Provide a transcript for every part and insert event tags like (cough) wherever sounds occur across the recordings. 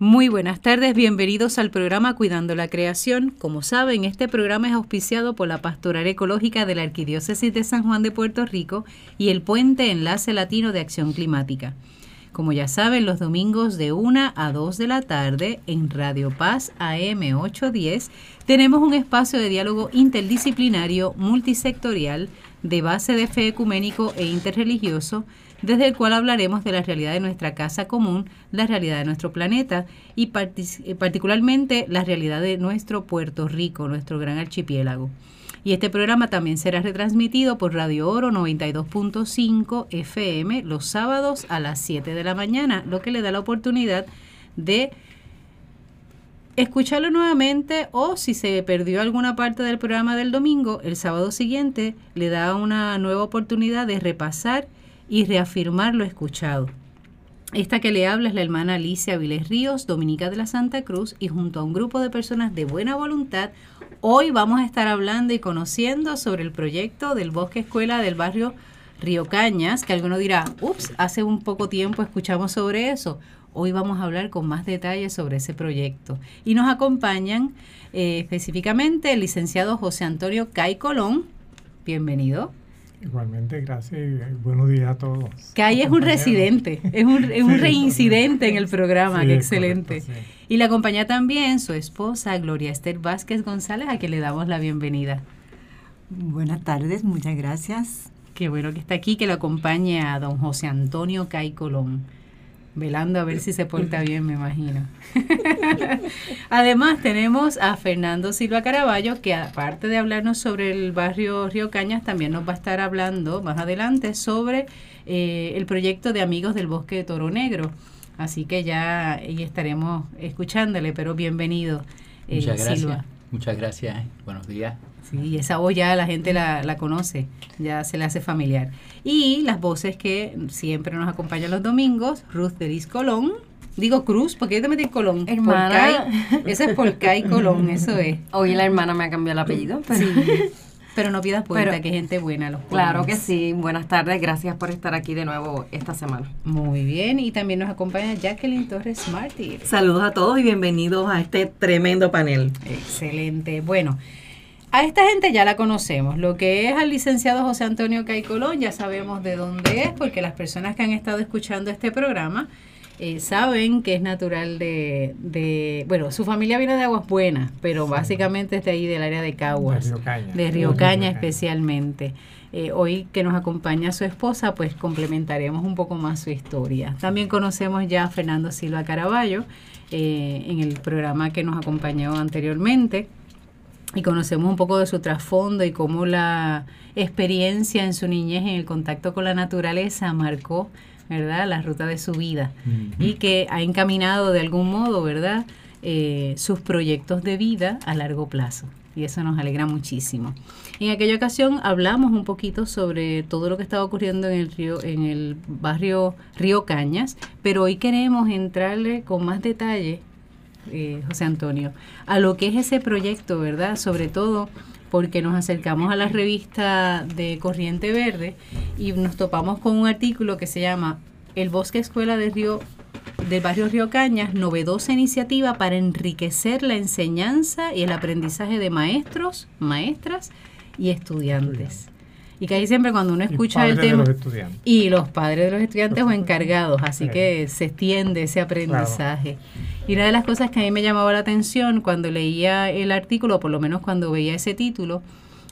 Muy buenas tardes, bienvenidos al programa Cuidando la Creación. Como saben, este programa es auspiciado por la Pastoral Ecológica de la Arquidiócesis de San Juan de Puerto Rico y el Puente Enlace Latino de Acción Climática. Como ya saben, los domingos de 1 a 2 de la tarde en Radio Paz AM 810 tenemos un espacio de diálogo interdisciplinario multisectorial de base de fe ecuménico e interreligioso desde el cual hablaremos de la realidad de nuestra casa común, la realidad de nuestro planeta y eh, particularmente la realidad de nuestro Puerto Rico, nuestro gran archipiélago. Y este programa también será retransmitido por Radio Oro 92.5 FM los sábados a las 7 de la mañana, lo que le da la oportunidad de escucharlo nuevamente o si se perdió alguna parte del programa del domingo, el sábado siguiente le da una nueva oportunidad de repasar y reafirmar lo escuchado. Esta que le habla es la hermana Alicia Viles Ríos, dominica de la Santa Cruz, y junto a un grupo de personas de buena voluntad, hoy vamos a estar hablando y conociendo sobre el proyecto del Bosque Escuela del barrio Río Cañas, que alguno dirá, ups, hace un poco tiempo escuchamos sobre eso. Hoy vamos a hablar con más detalles sobre ese proyecto. Y nos acompañan eh, específicamente el licenciado José Antonio Cay Colón. Bienvenido. Igualmente, gracias y buenos días a todos. Que ahí es un residente, es un, es un reincidente en el programa, qué excelente. y le acompaña también su esposa, Gloria Esther Vázquez González, a quien le damos la bienvenida. Buenas tardes, muchas gracias. Qué bueno que está aquí, que lo acompañe a don José Antonio Cay Colón velando a ver si se porta bien, me imagino. (laughs) Además, tenemos a Fernando Silva Caraballo, que aparte de hablarnos sobre el barrio Río Cañas, también nos va a estar hablando más adelante sobre eh, el proyecto de Amigos del Bosque de Toro Negro. Así que ya estaremos escuchándole, pero bienvenido, eh, Muchas gracias. Muchas gracias. Eh. Buenos días. Sí, esa voz ya la gente la, la, conoce, ya se le hace familiar. Y las voces que siempre nos acompañan los domingos, Ruth Deris Colón. Digo Cruz, ¿por qué te metí Colón? Hermana. Ese es Porcay Colón, eso es. Hoy la hermana me ha cambiado el apellido. Pero... Sí. Pero no pidas puerta, que gente buena los Claro que sí. Buenas tardes, gracias por estar aquí de nuevo esta semana. Muy bien, y también nos acompaña Jacqueline Torres Martí. Saludos a todos y bienvenidos a este tremendo panel. Excelente. Bueno, a esta gente ya la conocemos. Lo que es al licenciado José Antonio Caicolón, ya sabemos de dónde es, porque las personas que han estado escuchando este programa eh, saben que es natural de, de, Bueno, su familia viene de Aguas Buenas, pero básicamente es de ahí, del área de Caguas. De Río Caña. De Río Caña especialmente. Eh, hoy que nos acompaña su esposa, pues complementaremos un poco más su historia. También conocemos ya a Fernando Silva Caraballo eh, en el programa que nos acompañó anteriormente y conocemos un poco de su trasfondo y cómo la experiencia en su niñez en el contacto con la naturaleza marcó, ¿verdad?, la ruta de su vida y que ha encaminado de algún modo, ¿verdad?, eh, sus proyectos de vida a largo plazo. Y eso nos alegra muchísimo. En aquella ocasión hablamos un poquito sobre todo lo que estaba ocurriendo en el río, en el barrio Río Cañas, pero hoy queremos entrarle con más detalle eh, José Antonio, a lo que es ese proyecto, ¿verdad? Sobre todo porque nos acercamos a la revista de Corriente Verde y nos topamos con un artículo que se llama El Bosque Escuela de Río del barrio Río Cañas, novedosa iniciativa para enriquecer la enseñanza y el aprendizaje de maestros, maestras y estudiantes. Y que ahí siempre cuando uno escucha el tema... y los padres de los estudiantes o encargados, así que se extiende ese aprendizaje. Y una de las cosas que a mí me llamaba la atención cuando leía el artículo, por lo menos cuando veía ese título,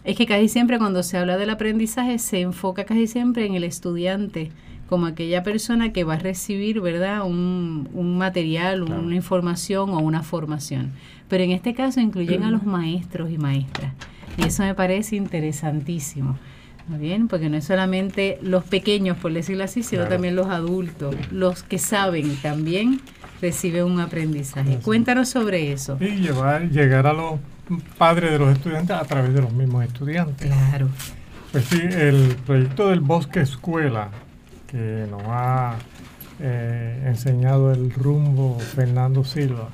es que casi siempre cuando se habla del aprendizaje se enfoca casi siempre en el estudiante como aquella persona que va a recibir, ¿verdad?, un, un material, una información o una formación. Pero en este caso incluyen a los maestros y maestras. Y eso me parece interesantísimo. Muy bien, porque no es solamente los pequeños, por decirlo así, sino también los adultos, los que saben también reciben un aprendizaje. Cuéntanos sobre eso. Y llevar, llegar a los padres de los estudiantes a través de los mismos estudiantes. Claro. Pues sí, el proyecto del Bosque Escuela, que nos ha eh, enseñado el rumbo Fernando Silva,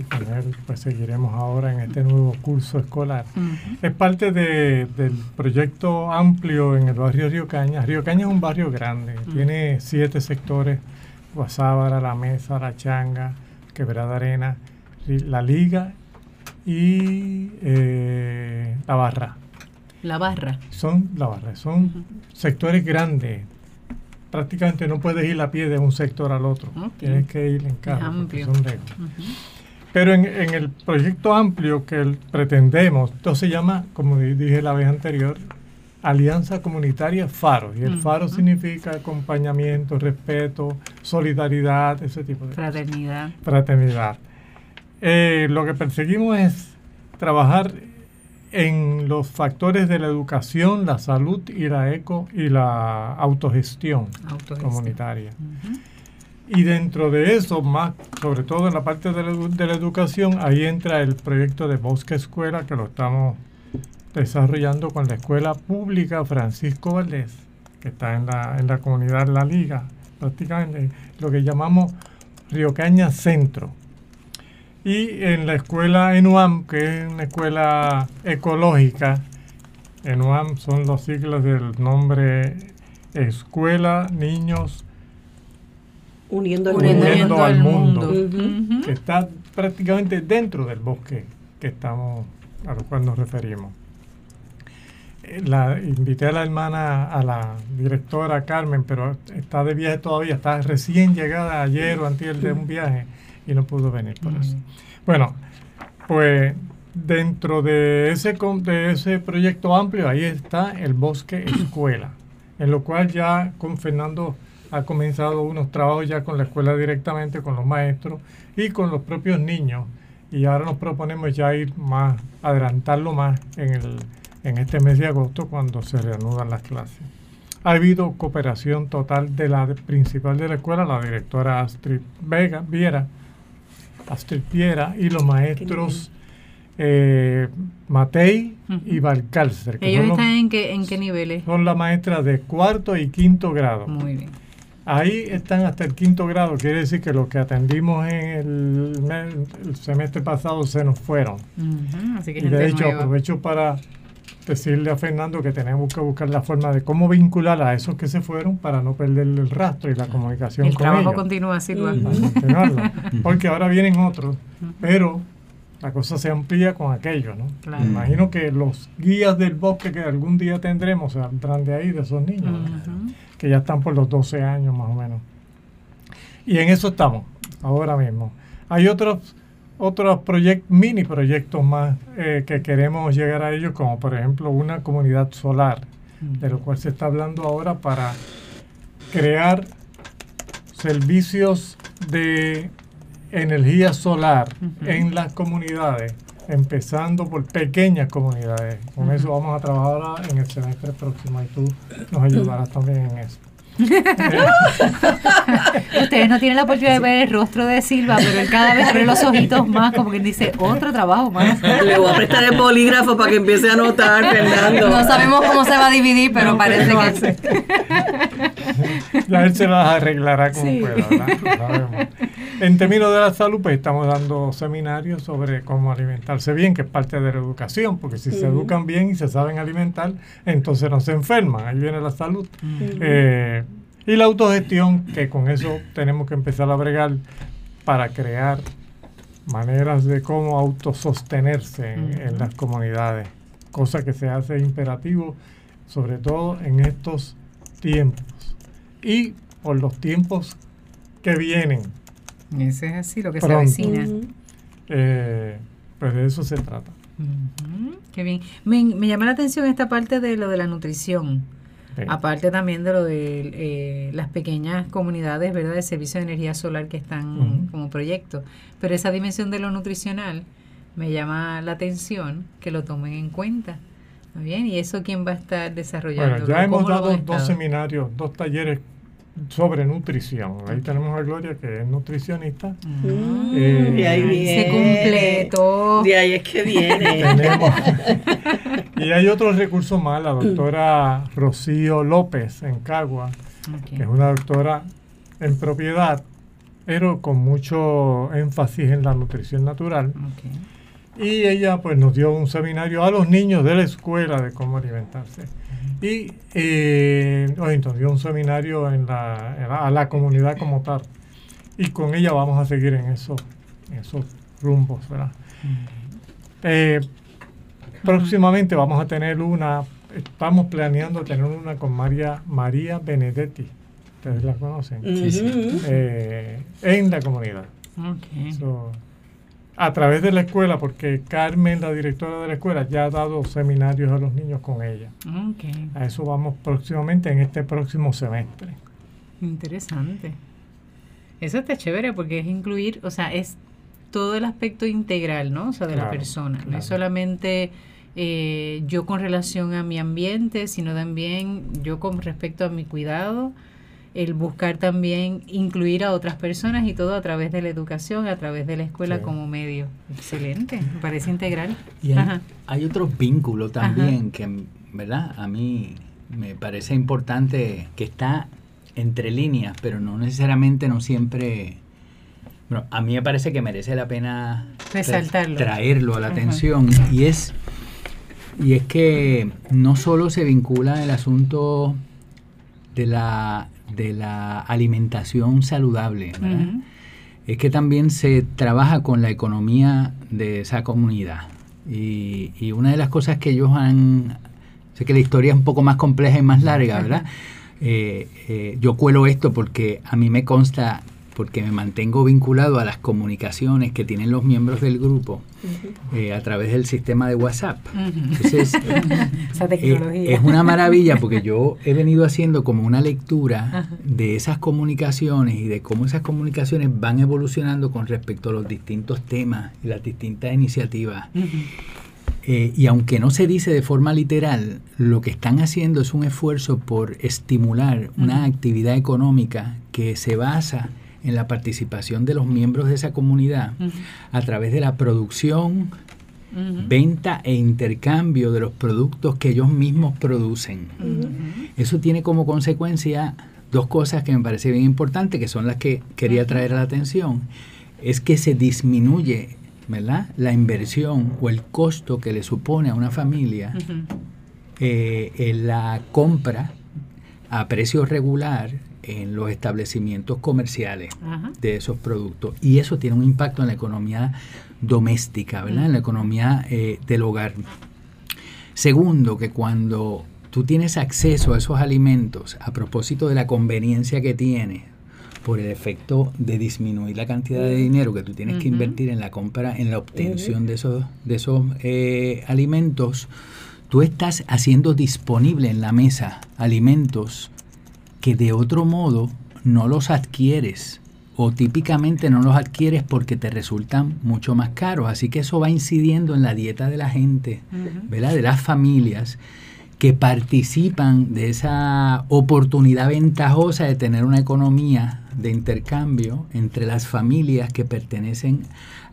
y con él pues seguiremos ahora en este nuevo curso escolar. Es parte de, del proyecto amplio en el barrio Río Caña. Río Caña es un barrio grande, tiene siete sectores, Guasábara, La Mesa, La Changa, Quebrada Arena, La Liga y eh, La Barra. La Barra. Son La Barra, son sectores grandes. Prácticamente no puedes ir a pie de un sector al otro. Tienes que ir en carro, porque son lejos. Pero en, en, el proyecto amplio que pretendemos, esto se llama, como dije la vez anterior, Alianza Comunitaria FARO. Y el FARO significa acompañamiento, respeto, solidaridad, ese tipo de Fraternidad. Fraternidad. Eh, lo que perseguimos es trabajar en los factores de la educación, la salud y la eco y la autogestión, comunitaria. Y dentro de eso, más sobre todo en la parte de la, de la, educación, ahí entra el proyecto de Bosque Escuela, que lo estamos desarrollando con la Escuela Pública Francisco Valdés, que está en la, en la comunidad La Liga, prácticamente lo que llamamos Río Caña Centro. Y en la escuela ENUAM, que es una escuela ecológica, ENUAM son los siglos del nombre Escuela Niños Uniendo, al Mundo, que está prácticamente dentro del bosque que estamos a lo cual nos referimos. La invité a la hermana, a la directora Carmen, pero está de viaje todavía, está recién llegada ayer o antes de un viaje y no pudo venir por eso. Bueno, pues dentro de ese, de ese proyecto amplio, ahí está el bosque escuela, en lo cual ya con Fernando ha comenzado unos trabajos ya con la escuela directamente, con los maestros y con los propios niños. Y ahora nos proponemos ya ir más, adelantarlo más en el en este mes de agosto cuando se reanudan las clases. Ha habido cooperación total de la principal de la escuela, la directora Astrid Vega, Viera, Astrid Piera y los maestros eh, Matei y Valcalcer. ¿Ellos están en, qué, en qué niveles? Son las maestras de cuarto y quinto grado. Muy bien. Ahí están hasta el quinto grado, quiere decir que los que atendimos en el, semestre pasado se nos fueron. Así que y de hecho aprovecho para decirle a Fernando que tenemos que buscar la forma de cómo vincular a esos que se fueron para no perder el rastro y la comunicación el con trabajo continúa así, Porque ahora vienen otros, pero la cosa se amplía con aquello, ¿no? Me imagino que los guías del bosque que algún día tendremos saldrán de ahí, de esos niños, que ya están por los 12 años más o menos. Y en eso estamos, ahora mismo. Hay otros otros mini proyectos más eh, que queremos llegar a ellos, como por ejemplo una comunidad solar, de lo cual se está hablando ahora para crear servicios de energía solar en las comunidades, empezando por pequeñas comunidades. Con eso vamos a trabajar en el semestre próximo y tú nos ayudarás también en eso. (laughs) Ustedes no tienen la oportunidad de ver el rostro de Silva, pero él cada vez abre los ojitos más, como quien dice, otro trabajo más. Le voy a prestar el bolígrafo para que empiece a anotar, Fernando. No sabemos cómo se va a dividir, pero parece que sí. Ya él se las arreglará como pueda, En términos de la salud, pues estamos dando seminarios sobre cómo alimentarse bien, que es parte de la educación, porque si se educan bien y se saben alimentar, entonces no se enferman. Ahí viene la salud. eh, y la autogestión, que con eso tenemos que empezar a bregar para crear maneras de cómo autosostenerse en, las comunidades, cosa que se hace imperativo, sobre todo en estos tiempos y por los tiempos que vienen. Eso es así, lo que se avecina. Eh, pues de eso se trata. Qué bien. Me, me llama la atención esta parte de lo de la nutrición Aparte también de lo de eh, las pequeñas comunidades, ¿verdad?, de servicio de energía solar que están como proyecto. Pero esa dimensión de lo nutricional me llama la atención que lo tomen en cuenta. bien? ¿Y eso quién va a estar desarrollando? Bueno, ya hemos dado dos seminarios, dos talleres sobre nutrición. Ahí tenemos a Gloria que es nutricionista. Mm. Eh, de ahí viene. Se completo. De ahí es que viene. (laughs) (laughs) y hay otros recursos más, la doctora Rocío López en Cagua, que es una doctora en propiedad, pero con mucho énfasis en la nutrición natural. Y ella pues nos dio un seminario a los niños de la escuela de cómo alimentarse. Y eh, entonces dio un seminario en la, a la comunidad como tal. Y con ella vamos a seguir en eso esos rumbos, ¿verdad? Eh, próximamente vamos a tener una, estamos planeando tener una con María, María Benedetti, ustedes la conocen, eh, en la comunidad. A través de la escuela, porque Carmen, la directora de la escuela, ya ha dado seminarios a los niños con ella. A eso vamos próximamente en este próximo semestre. Interesante. Eso está chévere porque es incluir, o sea, es todo el aspecto integral, ¿no? O sea, de la persona. No es solamente eh, yo con relación a mi ambiente, sino también yo con respecto a mi cuidado, el buscar también incluir a otras personas y todo a través de la educación, a través de la escuela como medio. Excelente, me parece integral. Y hay, otros vínculos también que, ¿verdad? A mí me parece importante que está entre líneas, pero no necesariamente, no siempre bueno, a mí me parece que merece la pena traerlo a la atención y es y es que no solo se vincula el asunto de la, de la alimentación saludable, es que también se trabaja con la economía de esa comunidad. Y, y, una de las cosas que ellos han, sé que la historia es un poco más compleja y más larga, ¿verdad? Eh, eh, yo cuelo esto porque a mí me consta porque me mantengo vinculado a las comunicaciones que tienen los miembros del grupo eh, a través del sistema de WhatsApp. Entonces, (laughs) eh, es una maravilla porque yo (laughs) he venido haciendo como una lectura de esas comunicaciones y de cómo esas comunicaciones van evolucionando con respecto a los distintos temas y las distintas iniciativas. Eh, y aunque no se dice de forma literal, lo que están haciendo es un esfuerzo por estimular una actividad económica que se basa en la participación de los miembros de esa comunidad a través de la producción, venta e intercambio de los productos que ellos mismos producen. Eso tiene como consecuencia dos cosas que me parece bien importantes, que son las que quería traer a la atención. Es que se disminuye ¿verdad? la inversión o el costo que le supone a una familia eh, en la compra a precio regular en los establecimientos comerciales de esos productos. Y eso tiene un impacto en la economía doméstica, ¿verdad? En la economía eh, del hogar. Segundo, que cuando tú tienes acceso a esos alimentos a propósito de la conveniencia que tiene por el efecto de disminuir la cantidad de dinero que tú tienes que invertir en la compra, en la obtención de esos, de esos eh, alimentos, tú estás haciendo disponible en la mesa alimentos que de otro modo no los adquieres o típicamente no los adquieres porque te resultan mucho más caros. Así que eso va incidiendo en la dieta de la gente, ¿verdad? De las familias que participan de esa oportunidad ventajosa de tener una economía de intercambio entre las familias que pertenecen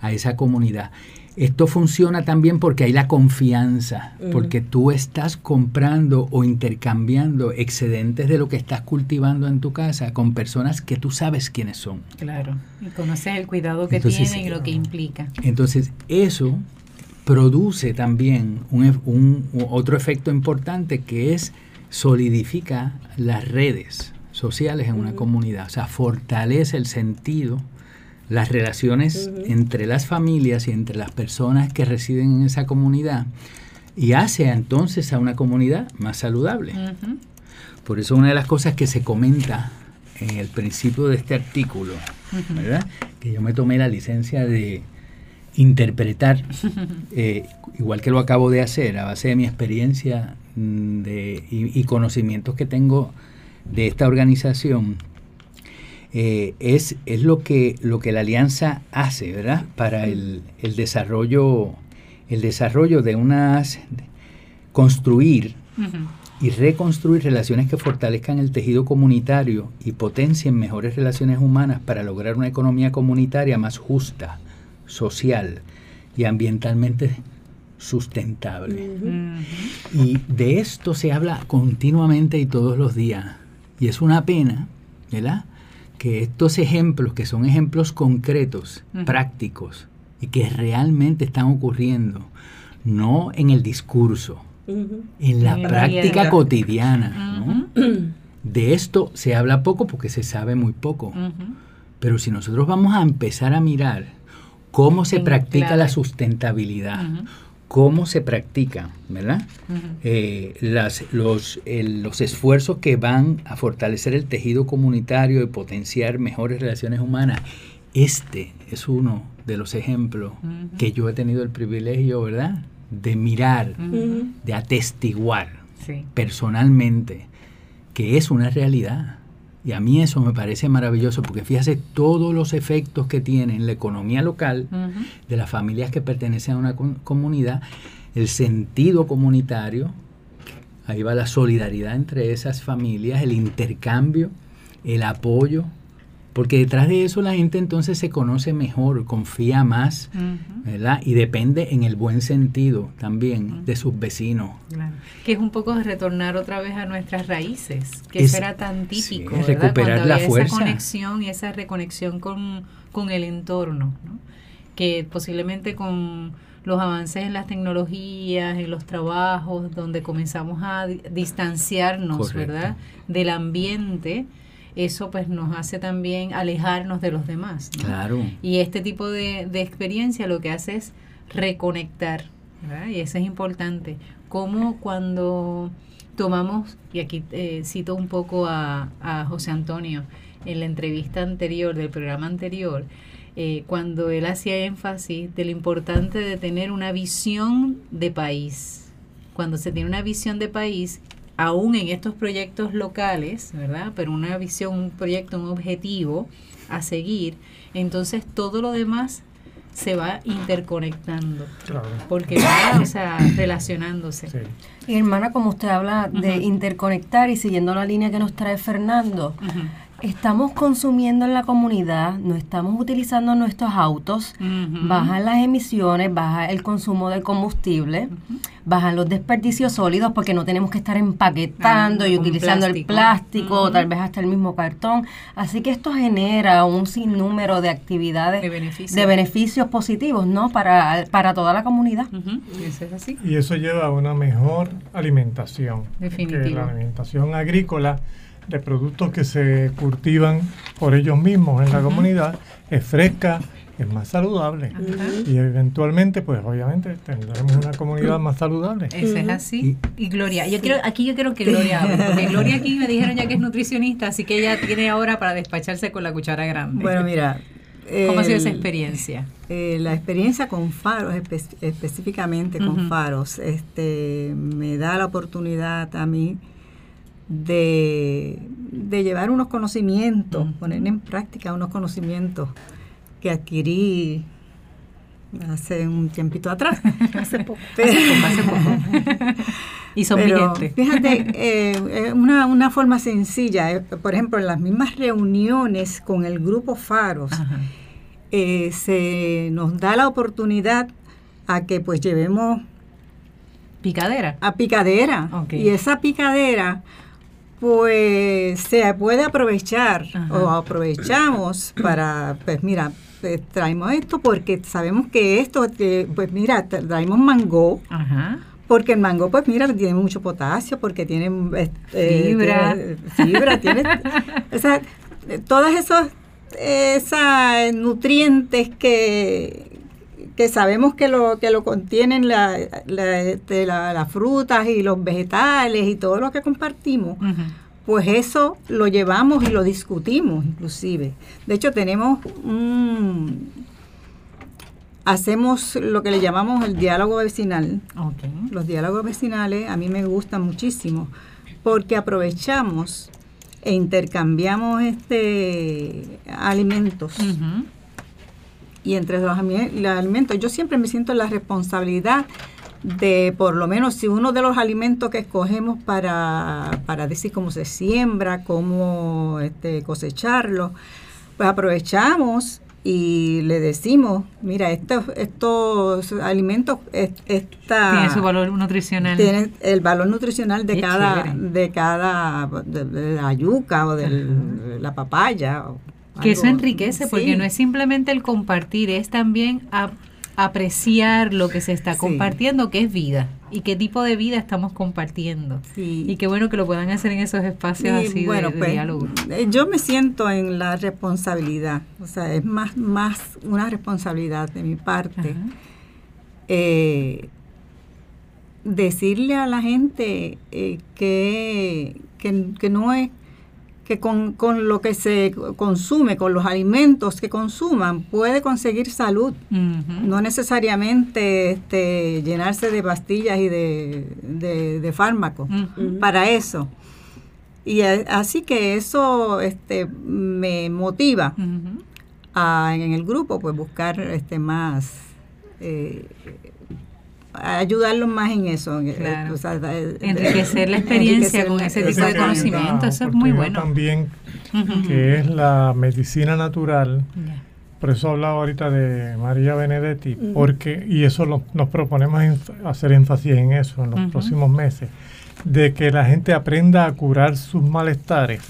a esa comunidad. Esto funciona también porque hay la confianza, porque tú estás comprando o intercambiando excedentes de lo que estás cultivando en tu casa con personas que tú sabes quiénes son. Claro, y conoces el cuidado que tienen y lo que implica. Entonces, eso produce también un, otro efecto importante que es solidifica las redes sociales en una comunidad, o sea, fortalece el sentido las relaciones entre las familias y entre las personas que residen en esa comunidad y hace entonces a una comunidad más saludable. Por eso una de las cosas que se comenta en el principio de este artículo, ¿verdad? Que yo me tomé la licencia de interpretar, (laughs) eh, igual que lo acabo de hacer, a base de mi experiencia mm, de, y conocimientos que tengo de esta organización, eh, es, es lo, que, lo que la alianza hace, ¿verdad? Para el, desarrollo, el desarrollo de unas, construir y reconstruir relaciones que fortalezcan el tejido comunitario y potencien mejores relaciones humanas para lograr una economía comunitaria más justa, social y ambientalmente sustentable. Y de esto se habla continuamente y todos los días. Y es una pena, ¿verdad? Que estos ejemplos, que son ejemplos concretos, prácticos, y que realmente están ocurriendo, no en el discurso, en la práctica cotidiana. De esto se habla poco porque se sabe muy poco. Pero si nosotros vamos a empezar a mirar cómo se En practica clave. la sustentabilidad. Cómo se practica, ¿verdad? Eh, las, los, el- los esfuerzos que van a fortalecer el tejido comunitario y potenciar mejores relaciones humanas. Este es uno de los ejemplos que yo he tenido el privilegio, ¿verdad? De mirar, de atestiguar Sí. personalmente que es una realidad. Y a mí eso me parece maravilloso porque fíjese todos los efectos que tiene en la economía local de las familias que pertenecen a una com- comunidad, el sentido comunitario, ahí va la solidaridad entre esas familias, el intercambio, el apoyo, porque detrás de eso la gente entonces se conoce mejor, confía más. ¿verdad? Y depende en el buen sentido también de sus vecinos. Claro. Que es un poco de retornar otra vez a nuestras raíces, que Es- eso era tan típico, sí, es ¿verdad? recuperar Cuando la había fuerza. esa conexión y esa reconexión con, con el entorno, ¿no? que posiblemente con los avances en las tecnologías, en los trabajos, donde comenzamos a di- distanciarnos, Correcto. ¿verdad? Del ambiente, eso pues nos hace también alejarnos de los demás. ¿no? Claro. Y este tipo de, de experiencia lo que hace es reconectar, ¿verdad? Y eso es importante. Como cuando tomamos, y aquí eh, cito un poco a, a José Antonio en la entrevista anterior, del programa anterior, eh, cuando él hacía énfasis de lo importante de tener una visión de país. Cuando se tiene una visión de país, aún en estos proyectos locales, ¿verdad? Pero una visión, un proyecto, un objetivo a seguir, entonces todo lo demás se va interconectando, Claro. porque va, o sea, relacionándose. Sí. Y hermana, como usted habla de interconectar y siguiendo la línea que nos trae Fernando. Estamos consumiendo en la comunidad, no estamos utilizando nuestros autos, Ujú. bajan las emisiones, baja el consumo de combustible, bajan los desperdicios sólidos porque no tenemos que estar empaquetando Ah, y utilizando plástico. el plástico, tal vez hasta el mismo cartón. Así que esto genera un sinnúmero de actividades De beneficios. de beneficios positivos, ¿no? Para, para toda la comunidad. Eso es así. Y eso lleva a una mejor alimentación. Definitivo. La alimentación agrícola de productos que se cultivan por ellos mismos en la comunidad es fresca, es más saludable. Y eventualmente, pues obviamente tendremos una comunidad más saludable. Eso es así. Y Gloria, yo quiero, aquí yo quiero que Gloria hable, porque (laughs) Gloria aquí me dijeron ya que es nutricionista, así que ella tiene ahora para despacharse con la cuchara grande. Bueno, mira. ¿Cómo ha sido esa experiencia? eh, la experiencia con faros, espe- específicamente con faros, este, me da la oportunidad a mí de, de llevar unos conocimientos, poner en práctica unos conocimientos que adquirí hace un tiempito atrás. (laughs) Hace poco. Pero- Hace poco, hace poco. (laughs) Y son Pero fíjate, (laughs) eh, una, una forma sencilla, eh, por ejemplo, en las mismas reuniones con el grupo Faros, eh, se nos da la oportunidad a que pues llevemos Picadera. a picadera y esa picadera pues se puede aprovechar Ajá. o aprovechamos para pues mira pues, traemos esto porque sabemos que esto eh, pues mira tra- traemos mango Ajá. porque el mango pues mira tiene mucho potasio porque tiene este, Fibra. tiene fibra tiene (laughs) o sea, eh, todas esos esas nutrientes que que sabemos que lo que lo contienen la, la- este, la- las frutas y los vegetales y todo lo que compartimos, pues eso lo llevamos y lo discutimos inclusive. De hecho tenemos un hacemos lo que le llamamos el diálogo vecinal. Los diálogos vecinales a mí me gustan muchísimo porque aprovechamos e intercambiamos este alimentos. Y entre los, alimentos, yo siempre me siento en la responsabilidad de, por lo menos, si uno de los alimentos que escogemos para, para decir cómo se siembra, cómo este, cosecharlo, pues aprovechamos y le decimos, mira, estos, estos alimentos, es- esta, Tiene su valor nutricional. tiene el valor nutricional de Qué cada, chévere. de cada, de, de la yuca o de la papaya. o Que eso enriquece, porque Sí. no es simplemente el compartir, es también a apreciar lo que se está Sí. compartiendo, que es vida, y qué tipo de vida estamos compartiendo. Sí. Y qué bueno que lo puedan hacer en esos espacios Y, así de- bueno, de, pues, diálogo. eh, yo me siento en la responsabilidad, o sea, es más, más una responsabilidad de mi parte. Eh, decirle a la gente eh, que, que, que no es que con, con lo que se consume, con los alimentos que consuman, puede conseguir salud. No necesariamente este, llenarse de pastillas y de, de, de fármacos para eso. Y a- así que eso este, me motiva a, en el grupo pues buscar este más eh, ayudarlos más en eso Claro. o sea, eh, Enriquecer la experiencia enriquecer con ese tipo de conocimiento, eso es muy bueno. También que es la medicina natural. Por eso hablaba ahorita de María Benedetti, porque, y eso lo- nos proponemos hacer énfasis en eso en los próximos meses, de que la gente aprenda a curar sus malestares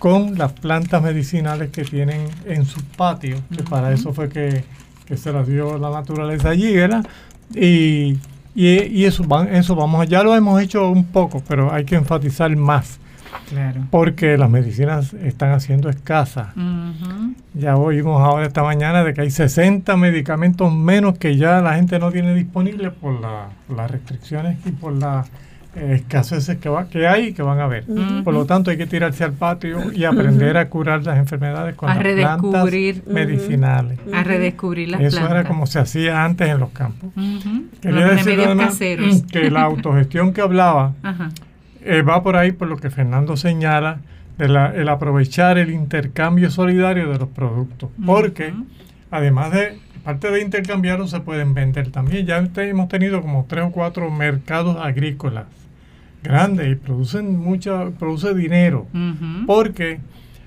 con las plantas medicinales que tienen en sus patios, que para eso fue que, que se las dio la naturaleza allí, ¿verdad? Y, y, y eso, va- eso vamos, ya lo hemos hecho un poco, pero hay que enfatizar más, Claro. porque las medicinas están haciendo escasas. Ujú. Ya oímos ahora esta mañana de que hay 60 medicamentos menos que ya la gente no tiene disponible por la- las restricciones y por eh, escaseces que, va- que hay y que van a haber. Por lo tanto, hay que tirarse al patio y aprender a curar las enfermedades con A las plantas medicinales. A redescubrir las Eso plantas. era como se hacía antes en los campos. Ujú. Quería Los decir remedios además caseros. (clears throat) que la autogestión que hablaba eh, va por ahí por lo que Fernando señala, de la- el aprovechar el intercambio solidario de los productos. Porque además de, aparte de intercambiarlos, se pueden vender también. Ya hemos tenido como tres o cuatro mercados agrícolas grandes y producen mucho, produce dinero. Porque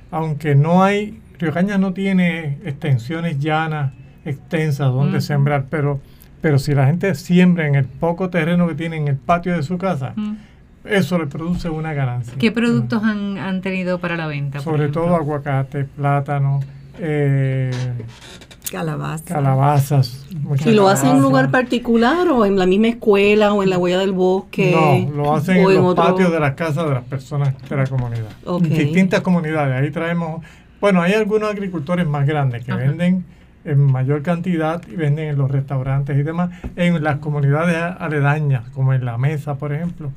aunque no hay, Río Cañas no tiene extensiones llanas extensas donde sembrar, pero, pero si la gente siembra en el poco terreno que tiene en el patio de su casa, eso le produce una ganancia. ¿Qué productos han, han tenido para la venta? Sobre todo aguacate, plátano, eh, calabaza calabazas. muchas ¿Y lo hacen en un lugar calabazas. particular o en la misma escuela o en la huella del bosque? No, lo hacen en los otro- patios de las casas de las personas de la comunidad. Ok. Distintas comunidades. Ahí traemos, bueno, hay algunos agricultores más grandes que Ajá. venden en mayor cantidad y venden en los restaurantes y demás, en las comunidades aledañas, como en la mesa, por ejemplo.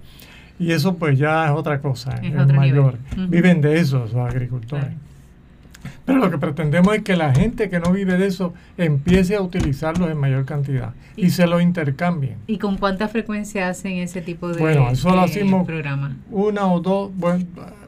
Y eso pues ya es otra cosa, Es es, otro mayor. Viven de eso los agricultores. Claro. Pero lo que pretendemos es que la gente que no vive de eso empiece a utilizarlos en mayor cantidad y, Y- se lo intercambien. ¿Y con cuánta frecuencia hacen ese tipo de, Bueno, eso lo de hacemos- programa? Una o dos, bueno,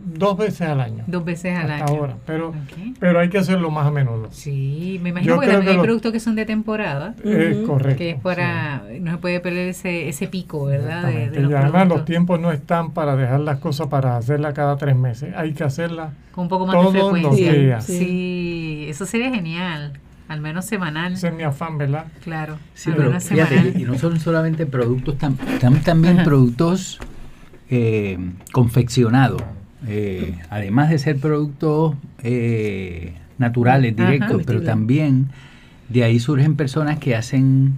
dos veces al año. Dos veces al hasta año. ahora, pero, pero hay que hacerlo más a menudo. Sí, me imagino Yo porque creo también que hay lo- productos que son de temporada, Es Ujú. correcto. que es para, no se puede perder ese, ese pico, ¿verdad? De, los y además productos. los tiempos no están para dejar las cosas para hacerlas cada tres meses. Hay que hacerlas Con un poco más todos de los frecuencia. días. Sí, eso sería genial, al menos semanal, Ese es mi afán, ¿verdad? claro, Sí, al pero menos fíjate, semanal. y no son (laughs) solamente productos, tam- tam- también Ajá. productos eh, confeccionados. Eh, además de ser productos eh, naturales, Ajá. directos, pero también de ahí surgen personas que hacen,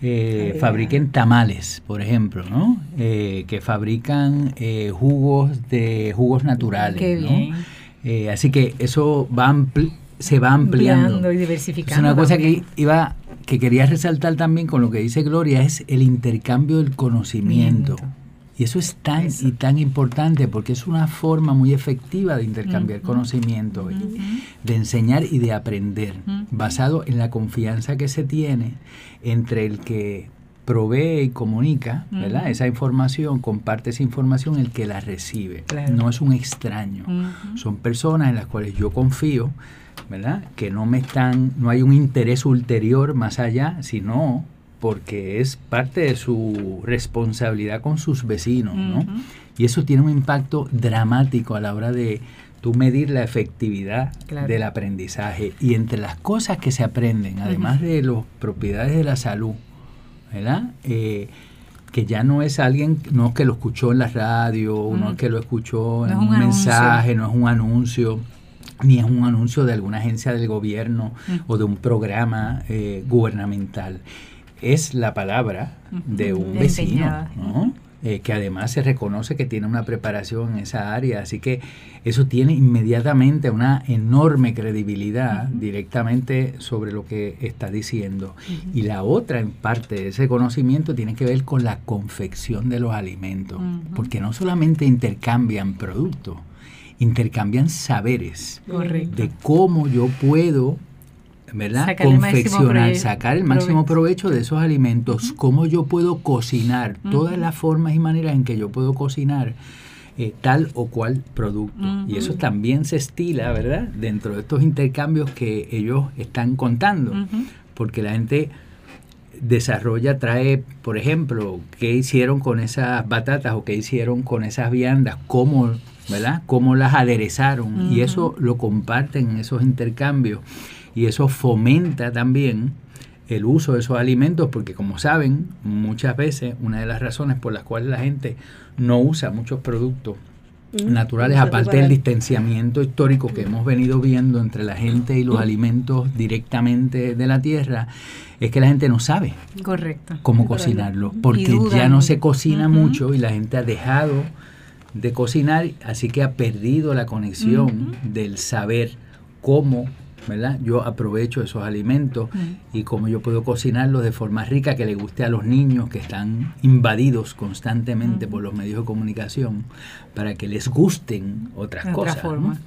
eh, fabriquen tamales, por ejemplo, ¿no? Eh, que fabrican eh, jugos de jugos naturales. Qué ¿no? bien. Así que eso va ampli- se va ampliando. y Es diversificando. una cosa también. que iba que quería resaltar también con lo que dice Gloria es el intercambio del conocimiento. Miento. Y eso es tan Eso. y tan importante porque es una forma muy efectiva de intercambiar conocimiento, de enseñar y de aprender, basado en la confianza que se tiene entre el que provee y comunica. Esa información, comparte esa información, el que la recibe. Claro. No es un extraño. Son personas en las cuales yo confío, ¿verdad? Que no me están, no hay un interés ulterior más allá, sino porque es parte de su responsabilidad con sus vecinos, ¿no? Y eso tiene un impacto dramático a la hora de tú medir la efectividad Claro. del aprendizaje. Y entre las cosas que se aprenden, además de las propiedades de la salud, ¿verdad? Eh, que ya no es alguien, no es que lo escuchó en la radio, no es que lo escuchó No en es un, mensaje, no es un anuncio, ni es un anuncio de alguna agencia del gobierno o de un programa eh, gubernamental. Es la palabra de un vecino. Eh, que además se reconoce que tiene una preparación en esa área, así que eso tiene inmediatamente una enorme credibilidad directamente sobre lo que está diciendo. Y la otra en parte de ese conocimiento tiene que ver con la confección de los alimentos, porque no solamente intercambian productos, intercambian saberes Correcto. de cómo yo puedo ¿verdad? Sacar confeccionar, sacar el máximo provecho. de esos alimentos, cómo yo puedo cocinar, todas las formas y maneras en que yo puedo cocinar eh, tal o cual producto. Y eso también se estila, ¿verdad? Dentro de estos intercambios que ellos están contando, porque la gente desarrolla, trae, por ejemplo, qué hicieron con esas batatas o qué hicieron con esas viandas, cómo, ¿verdad? Cómo las aderezaron y eso lo comparten en esos intercambios y eso fomenta también el uso de esos alimentos porque como saben, muchas veces una de las razones por las cuales la gente no usa muchos productos naturales, Usa aparte del distanciamiento histórico que hemos venido viendo entre la gente y los alimentos directamente de la tierra, es que la gente no sabe Correcto. cómo cocinarlo, porque ya no se cocina mucho y la gente ha dejado de cocinar, así que ha perdido la conexión del saber cómo, ¿verdad? Yo aprovecho esos alimentos y cómo yo puedo cocinarlos de forma rica que le guste a los niños que están invadidos constantemente por los medios de comunicación para que les gusten otras De otra cosas.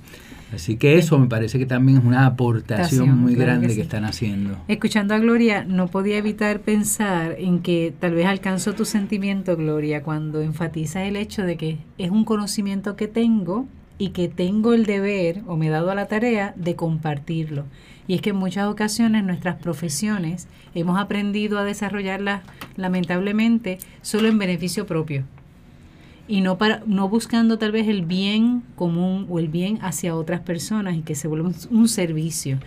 Así que eso me parece que también es una aportación muy claro grande que que, están haciendo. Escuchando a Gloria, no podía evitar pensar en que tal vez alcanzó tu sentimiento, Gloria, cuando enfatizas el hecho de que es un conocimiento que tengo y que tengo el deber o me he dado a la tarea de compartirlo. Y es que en muchas ocasiones nuestras profesiones hemos aprendido a desarrollarlas lamentablemente solo en beneficio propio y no para no buscando tal vez el bien común o el bien hacia otras personas y que se vuelva un, un servicio.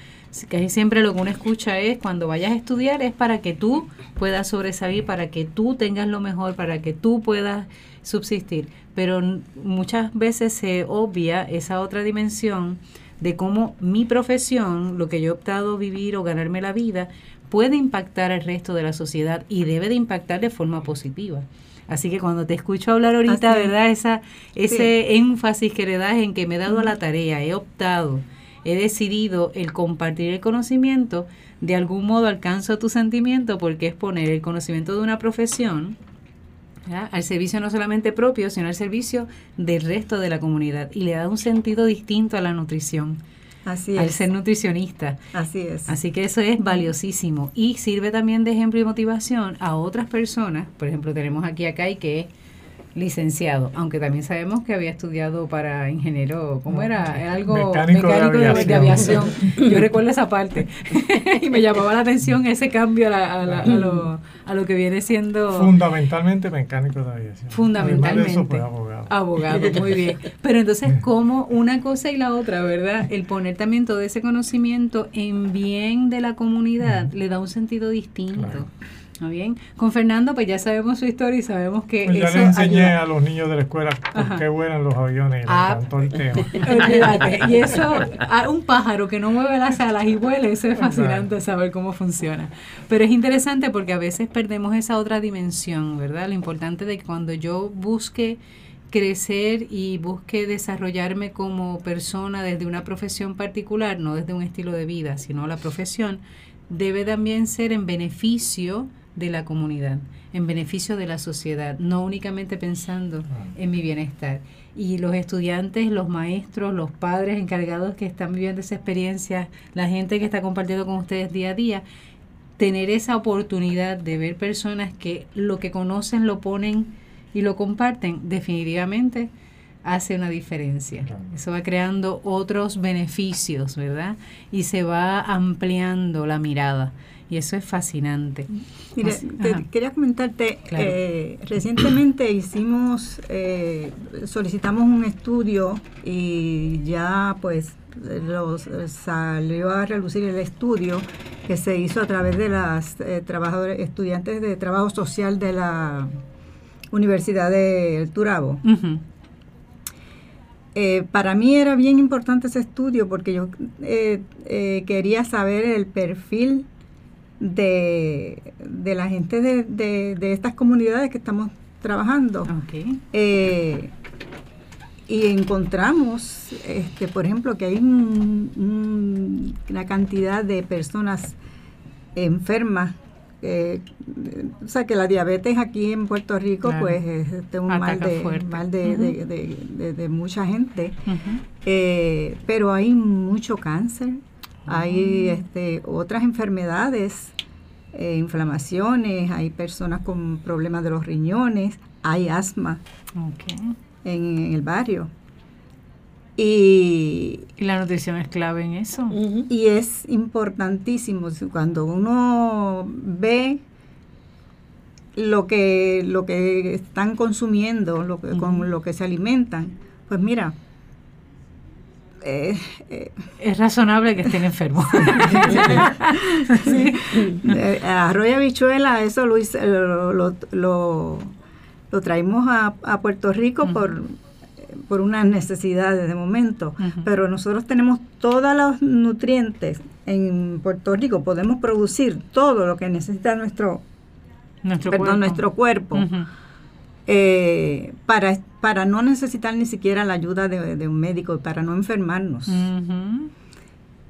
Casi siempre lo que uno escucha es cuando vayas a estudiar es para que tú puedas sobresalir, para que tú tengas lo mejor, para que tú puedas subsistir. Pero muchas veces se obvia esa otra dimensión de cómo mi profesión, lo que yo he optado vivir o ganarme la vida, puede impactar al resto de la sociedad y debe de impactar de forma positiva. Así que cuando te escucho hablar ahorita, Así. ¿verdad? Esa, ese énfasis que le das en que me he dado a la tarea, he optado, he decidido el compartir el conocimiento, de algún modo alcanzo tu sentimiento porque es poner el conocimiento de una profesión ¿verdad? al servicio no solamente propio, sino al servicio del resto de la comunidad y le da un sentido distinto a la nutrición, Así al es. ser nutricionista. Así es. Así que eso es valiosísimo y sirve también de ejemplo y motivación a otras personas. Por ejemplo, tenemos aquí a Kai que es licenciado, aunque también sabemos que había estudiado para ingeniero, ¿cómo era? Era algo Mecánico de de, aviación. aviación. (laughs) Yo recuerdo esa parte (laughs) y me llamaba la atención ese cambio a, la- a la- a lo, a lo que viene siendo Fundamentalmente mecánico de aviación. Fundamentalmente. Eso, pues, abogado. Abogado, muy bien. (laughs) Pero entonces, como una cosa y la otra, ¿verdad? El poner también todo ese conocimiento en bien de la comunidad le da un sentido distinto. Claro. ¿No bien? Con Fernando, pues ya sabemos su historia y sabemos que Pues ya eso le enseñé ayuda. a los niños de la escuela por Ajá. qué vuelan los aviones y les Ah. encantó el tema. (laughs) Olvídate. Y eso, a un pájaro que no mueve las alas y huele, eso es fascinante saber cómo funciona. Pero es interesante porque a veces perdemos esa otra dimensión, ¿verdad? Lo importante de que cuando yo busque crecer y busque desarrollarme como persona desde una profesión particular, no desde un estilo de vida, sino la profesión, debe también ser en beneficio de la comunidad, en beneficio de la sociedad, no únicamente pensando en mi bienestar. Y los estudiantes, los maestros, los padres encargados que están viviendo esa experiencia, la gente que está compartiendo con ustedes día a día, tener esa oportunidad de ver personas que lo que conocen lo ponen y lo comparten, definitivamente hace una diferencia. Eso va creando otros beneficios, ¿verdad? Y se va ampliando la mirada. Y eso es fascinante. Mire, Así- te- quería comentarte, Claro. eh, recientemente hicimos, eh, solicitamos un estudio y ya pues los, salió a relucir el estudio que se hizo a través de las eh, trabajadores, estudiantes de trabajo social de la Universidad de Turabo. Ujú. eh, para mí era bien importante ese estudio porque yo eh, eh, quería saber el perfil de, de la gente de, de- de estas comunidades que estamos trabajando. Eh, y encontramos, este, por ejemplo, que hay un- un- una cantidad de personas enfermas. eh, o sea, que la diabetes aquí en Puerto Rico, Claro. pues, es este, un mal, de, mal de, de- de- mucha gente. Eh, pero hay mucho cáncer. Hay este, otras enfermedades, eh, inflamaciones, hay personas con problemas de los riñones, hay asma en, en el barrio. Y, Y la nutrición es clave en eso. Y es importantísimo si- cuando uno ve lo que lo que están consumiendo, lo que, con lo que se alimentan, pues mira, eh, eh, Es razonable que estén enfermos. (laughs) Sí. Eh, arroz y habichuela, eso lo, lo, lo, lo- lo traímos a, a Puerto Rico por, por unas necesidades de momento, pero nosotros tenemos todos los nutrientes en Puerto Rico, podemos producir todo lo que necesita nuestro, nuestro perdón, cuerpo. nuestro cuerpo. Eh, para, para no necesitar ni siquiera la ayuda de, de un médico para no enfermarnos.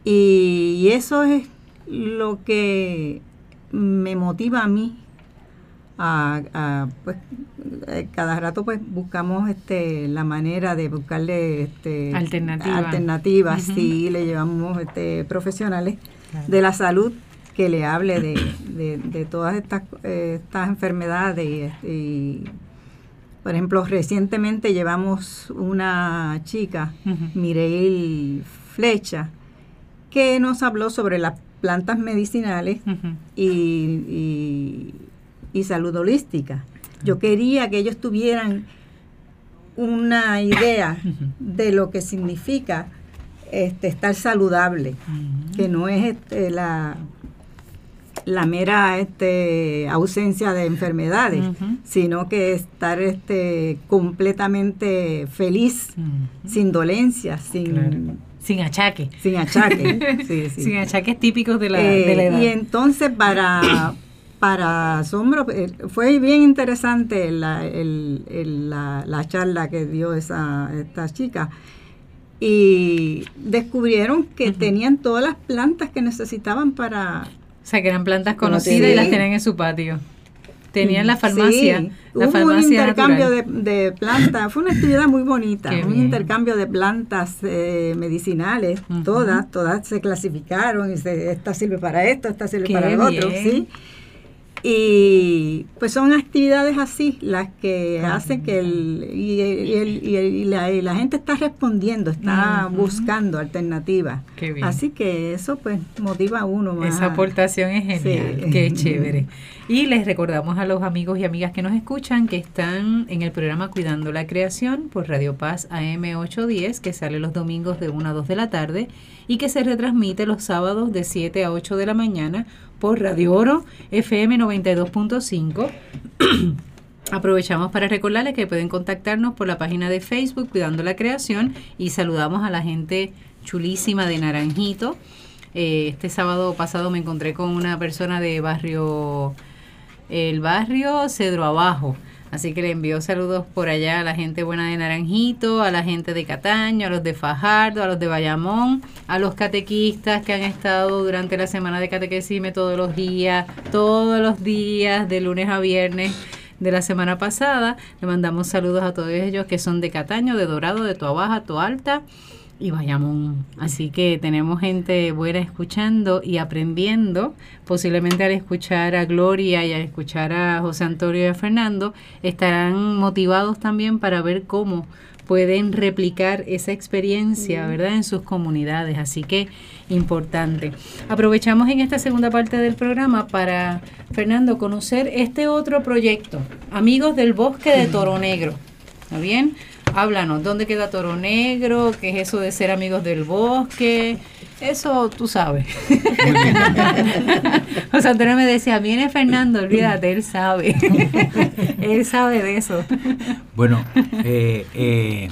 Y eso es lo que me motiva a mí a, a, pues eh, cada rato pues buscamos este la manera de buscarle este Alternativa. alternativas Ujú. sí le llevamos este profesionales Claro. de la salud que le hable de, de- de todas estas eh, estas enfermedades y, y, por ejemplo recientemente llevamos una chica Ujú. Mireille Flecha, que nos habló sobre las plantas medicinales y- y salud holística. Yo quería que ellos tuvieran una idea de lo que significa este, estar saludable, que no es este, la, la mera este, ausencia de enfermedades, sino que estar este, completamente feliz, sin dolencias, sin, Claro. Sin achaque. sin achaque. (laughs) Sí, sí. Sin achaques típicos de la, Eh, de la edad. y entonces para, (coughs) para asombro, eh, fue bien interesante la, el- el- la, la charla que dio esa, esta chica. Y descubrieron que tenían todas las plantas que necesitaban para... O sea, que eran plantas conocidas y las tenían en su patio. Tenían la farmacia. Sí, la hubo farmacia un intercambio de, de plantas, fue una actividad muy bonita, Qué un bien. intercambio de plantas eh, medicinales, todas, todas se clasificaron, y se, esta sirve para esto, esta sirve Qué para el otro, bien. ¿sí? Y pues son actividades así las que hacen que el, y, el- y el- y la, y la gente está respondiendo, está buscando alternativas. Qué bien. Así que eso pues motiva a uno más. Esa aportación es genial, Sí. qué chévere. Y les recordamos a los amigos y amigas que nos escuchan que están en el programa Cuidando la Creación por Radio Paz AM 810, que sale los domingos de 1 a 2 de la tarde y que se retransmite los sábados de 7 a 8 de la mañana por Radio Oro FM 92.5. (clears throat) Aprovechamos para recordarles que pueden contactarnos por la página de Facebook Cuidando la Creación y saludamos a la gente chulísima de Naranjito. Eh, este sábado pasado me encontré con una persona de barrio, el barrio Cedro Abajo. Así que le envío saludos por allá a la gente buena de Naranjito, a la gente de Cataño, a los de Fajardo, a los de Bayamón, a los catequistas que han estado durante la semana de catequesime todos los días, todos los días, de lunes a viernes de la semana pasada. Le mandamos saludos a todos ellos que son de Cataño, de Dorado, de Toabaja, Toalta y Bayamón. Así que tenemos gente buena escuchando y aprendiendo. Posiblemente al escuchar a Gloria y al escuchar a José Antonio y a Fernando, estarán motivados también para ver cómo pueden replicar esa experiencia, ¿verdad?, en sus comunidades. Así que importante. Aprovechamos en esta segunda parte del programa para, Fernando, conocer este otro proyecto, Amigos del Bosque de Toro Negro. ¿Está bien? Háblanos, ¿dónde queda Toro Negro? ¿Qué es eso de ser amigos del bosque? Eso tú sabes. José (laughs) Antonio me decía, viene Fernando, olvídate, él sabe. (laughs) él sabe de eso. Bueno, eh, eh,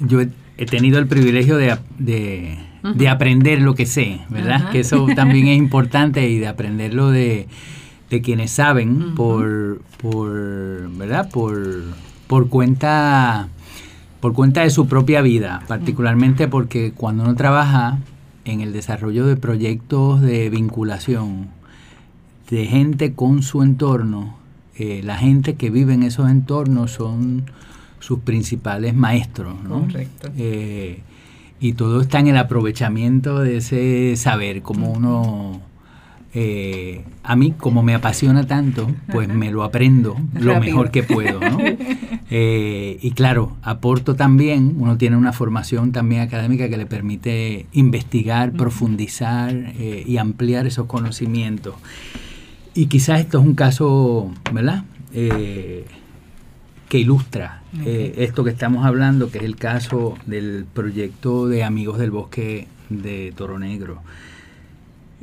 yo he, he tenido el privilegio de, de, de aprender lo que sé, ¿verdad? Que eso también es importante y de aprenderlo de, de quienes saben por, por, ¿verdad? Por, por cuenta por cuenta de su propia vida, particularmente porque cuando uno trabaja en el desarrollo de proyectos de vinculación de gente con su entorno, eh, la gente que vive en esos entornos son sus principales maestros, ¿no? Correcto. Eh, y todo está en el aprovechamiento de ese saber, como uno, eh, a mí como me apasiona tanto, pues me lo aprendo lo Rápido. mejor que puedo, ¿no? (laughs) Eh, y claro, aporto también, uno tiene una formación también académica que le permite investigar, profundizar eh, y ampliar esos conocimientos. Y quizás esto es un caso, ¿verdad? Que ilustra eh, esto que estamos hablando, que es el caso del proyecto de Amigos del Bosque de Toro Negro.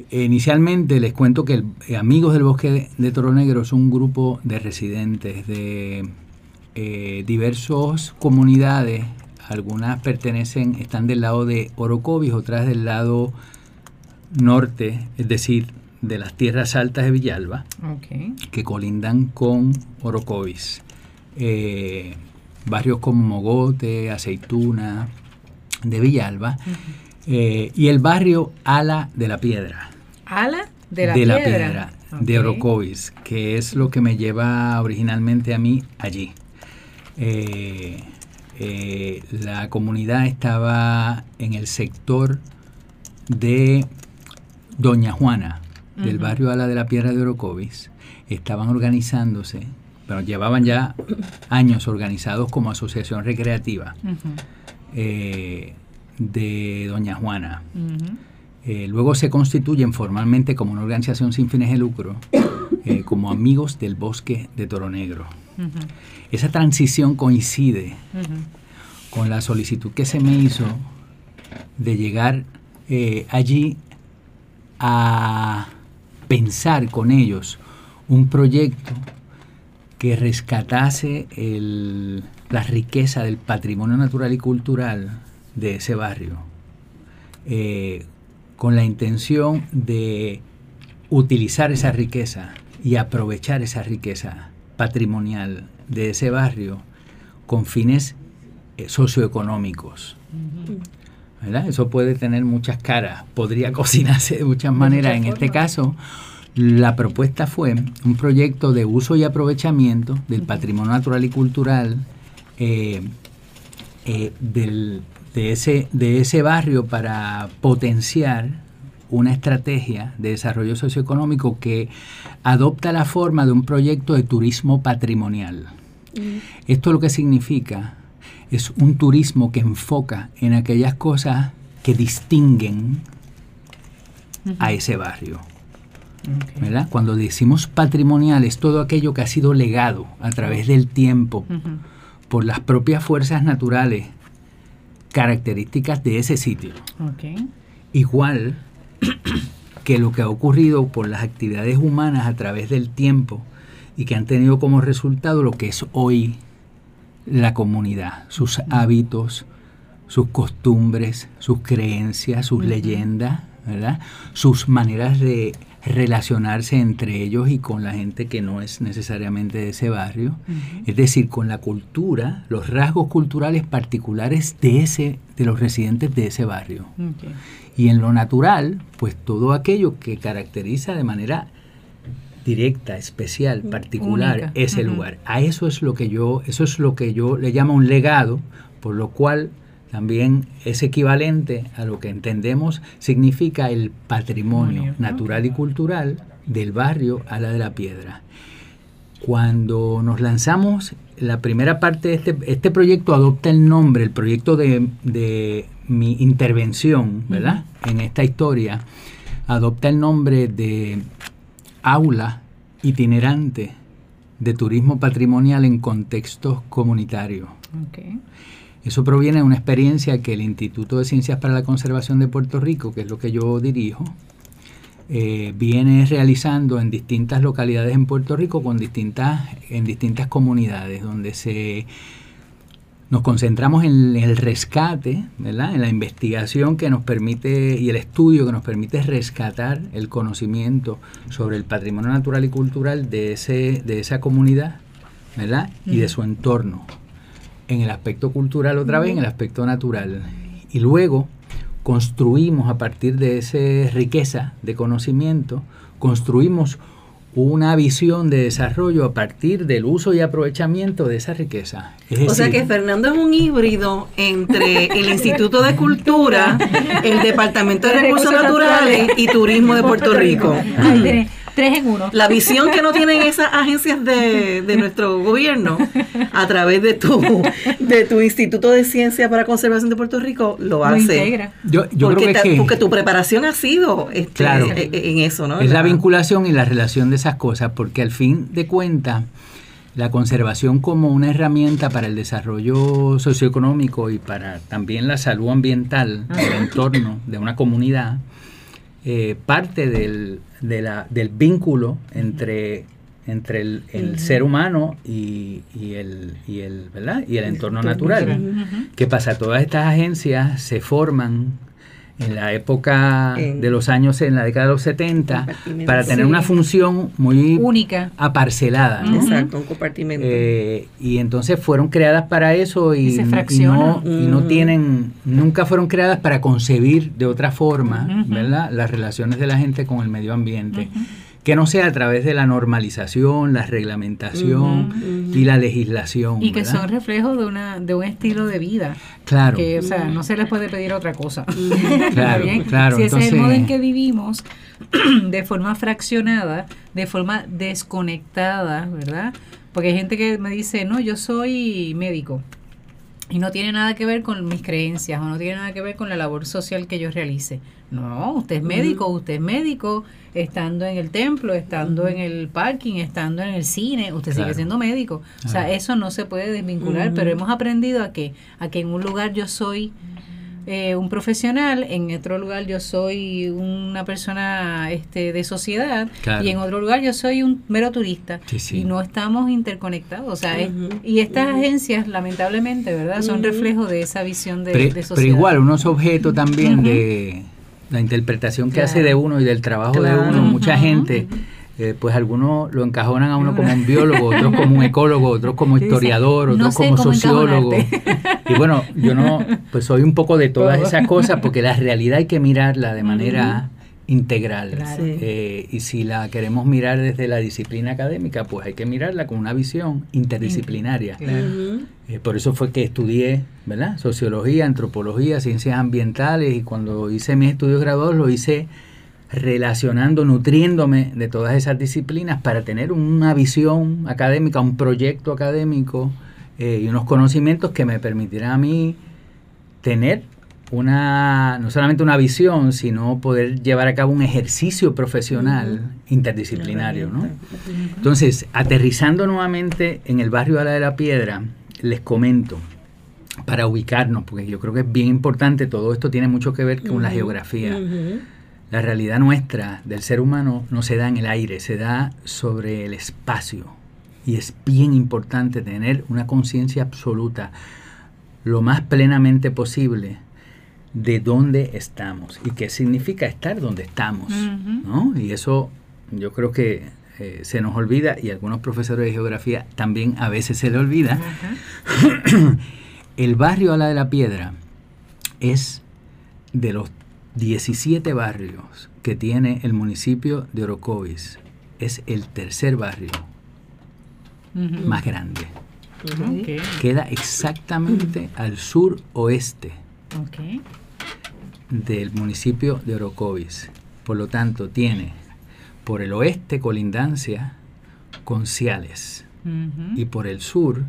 Inicialmente les cuento que el, eh, Amigos del Bosque de, de Toro Negro es un grupo de residentes de eh, diversas comunidades. Algunas pertenecen, están del lado de Orocovis, otras del lado norte, es decir, de las tierras altas de Villalba que colindan con Orocovis. Eh, barrios como Mogote, Aceituna, de Villalba. Eh, y el barrio Ala de la Piedra. Ala de la piedra. Piedra, de. Orocovis, que es lo que me lleva originalmente a mí allí. Eh, eh, la comunidad estaba en el sector de Doña Juana, del barrio Ala de la Piedra de Orocovis. Estaban organizándose, pero llevaban ya años organizados como asociación recreativa de Doña Juana. Eh, luego se constituyen formalmente como una organización sin fines de lucro, eh, como Amigos del Bosque de Toro Negro. Esa transición coincide con la solicitud que se me hizo de llegar eh, allí a pensar con ellos un proyecto que rescatase el- la riqueza del patrimonio natural y cultural de ese barrio, eh, con la intención de utilizar esa riqueza y aprovechar esa riqueza patrimonial de ese barrio con fines eh, socioeconómicos. ¿verdad? Eso puede tener muchas caras, podría (laughs) cocinarse de muchas maneras. en este caso, la propuesta fue un proyecto de uso y aprovechamiento del patrimonio natural y cultural eh, eh, del- de, ese, de ese barrio para potenciar una estrategia de desarrollo socioeconómico que adopta la forma de un proyecto de turismo patrimonial. Esto lo que significa es un turismo que enfoca en aquellas cosas que distinguen a ese barrio. ¿verdad? Cuando decimos patrimonial es todo aquello que ha sido legado a través del tiempo por las propias fuerzas naturales características de ese sitio. Igual (clears throat) que lo que ha ocurrido por las actividades humanas a través del tiempo y que han tenido como resultado lo que es hoy la comunidad, sus hábitos, sus costumbres, sus creencias, sus leyendas, ¿verdad? Sus maneras de relacionarse entre ellos y con la gente que no es necesariamente de ese barrio, es decir, con la cultura, los rasgos culturales particulares de ese de los residentes de ese barrio. Y en lo natural, pues todo aquello que caracteriza de manera directa, especial, particular Única. ese lugar. A eso es lo que yo, eso es lo que yo le llamo un legado, por lo cual también es equivalente a lo que entendemos significa el patrimonio natural y cultural del barrio a la de la piedra. Cuando nos lanzamos, la primera parte de este, este proyecto adopta el nombre, el proyecto de, de mi intervención, ¿verdad? En esta historia, adopta el nombre de aula itinerante de turismo patrimonial en contextos comunitarios. Eso proviene de una experiencia que el Instituto de Ciencias para la Conservación de Puerto Rico, que es lo que yo dirijo, eh, viene realizando en distintas localidades en Puerto Rico con distintas, en distintas comunidades, donde se nos concentramos en el rescate, ¿verdad? en la investigación que nos permite y el estudio que nos permite rescatar el conocimiento sobre el patrimonio natural y cultural de, ese, de esa comunidad ¿verdad? y de su entorno. En el aspecto cultural otra vez, en el aspecto natural. Y luego construimos a partir de esa riqueza de conocimiento, construimos una visión de desarrollo a partir del uso y aprovechamiento de esa riqueza. o sea que Fernando es un híbrido entre el Instituto de Cultura, el Departamento de Recursos Naturales y Turismo de Puerto Rico. Tres en uno. La visión que no tienen esas agencias de, de nuestro gobierno a través de tu, de tu Instituto de Ciencia para Conservación de Puerto Rico lo, hace. Yo, yo porque, creo que, porque tu preparación ha sido este, e, e, en eso, ¿no? Es la vinculación y la relación de esas cosas, porque al fin de cuentas la conservación como una herramienta para el desarrollo socioeconómico y para también la salud ambiental del entorno de una comunidad, eh, parte del, de la, del vínculo entre, entre el, ser humano y, y, el, y, el, ¿verdad? y el entorno natural. ¿Qué pasa? Todas estas agencias se forman en la época de los años, en la década de los 70, para tener una función muy única, aparcelada. Exacto, un compartimento. Eh, y entonces fueron creadas para eso y, no, y no tienen, nunca fueron creadas para concebir de otra forma, ¿verdad? Las relaciones de la gente con el medio ambiente que no sea a través de la normalización, la reglamentación y la legislación. Y que son reflejos de, una, de un estilo de vida. Claro. Que, o sea, no se les puede pedir otra cosa. (laughs) claro, claro. Si ese es el modo en que vivimos, (clears throat) de forma fraccionada, de forma desconectada, ¿verdad? Porque hay gente que me dice, no, yo soy médico y no tiene nada que ver con mis creencias o no tiene nada que ver con la labor social que yo realice. No, usted es médico, usted es médico, estando en el templo, estando en el parking, estando en el cine, usted sigue siendo médico. O sea, eso no se puede desvincular, pero hemos aprendido a que, a que en un lugar yo soy eh, un profesional, en otro lugar yo soy una persona este, de sociedad y en otro lugar yo soy un mero turista y no estamos interconectados. O sea, y estas agencias lamentablemente, ¿verdad? Son reflejo de esa visión de, sociedad. Pero igual, unos objetos también de la interpretación que hace de uno y del trabajo de uno, mucha gente eh, pues algunos lo encajonan a uno como un (laughs) biólogo, otros como un ecólogo, otros como (laughs) historiador, otros como sociólogo. Y bueno, yo no, pues soy un poco de todas esas cosas porque la realidad hay que mirarla de manera integral. Eh, y si la queremos mirar desde la disciplina académica, pues hay que mirarla con una visión interdisciplinaria. Eh, por eso fue que estudié, ¿verdad? Sociología, antropología, ciencias ambientales y cuando hice mis estudios graduados lo hice relacionando, nutriéndome de todas esas disciplinas para tener una visión académica, un proyecto académico eh, y unos conocimientos que me permitirán a mí tener una, no solamente una visión, sino poder llevar a cabo un ejercicio profesional interdisciplinario. ¿no? Entonces, aterrizando nuevamente en el barrio de la de la Piedra, les comento, para ubicarnos, porque yo creo que es bien importante, todo esto tiene mucho que ver con la geografía. La realidad nuestra del ser humano no se da en el aire, se da sobre el espacio. Y es bien importante tener una conciencia absoluta, lo más plenamente posible, de dónde estamos y qué significa estar donde estamos. ¿no? Y eso yo creo que eh, se nos olvida y a algunos profesores de geografía también a veces se le olvida. (coughs) el barrio a la de la piedra es de los 17 barrios que tiene el municipio de Orocovis. Es el tercer barrio más grande. Queda exactamente al sur oeste del municipio de Orocovis. Por lo tanto, tiene por el oeste colindancia con Ciales y por el sur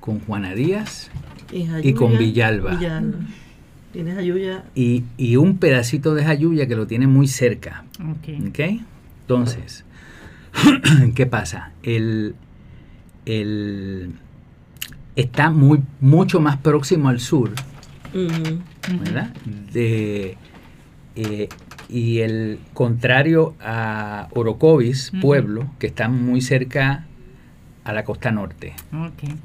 con Juana Díaz y, con Villalba. Tienes Jayuya. Y, y, un pedacito de Jayuya que lo tiene muy cerca. Ok. Entonces, (clears throat) ¿qué pasa? El, el, está muy, mucho más próximo al sur. ¿Verdad? De, eh, y el contrario a Orocovis, pueblo, que está muy cerca a la costa norte. Okay.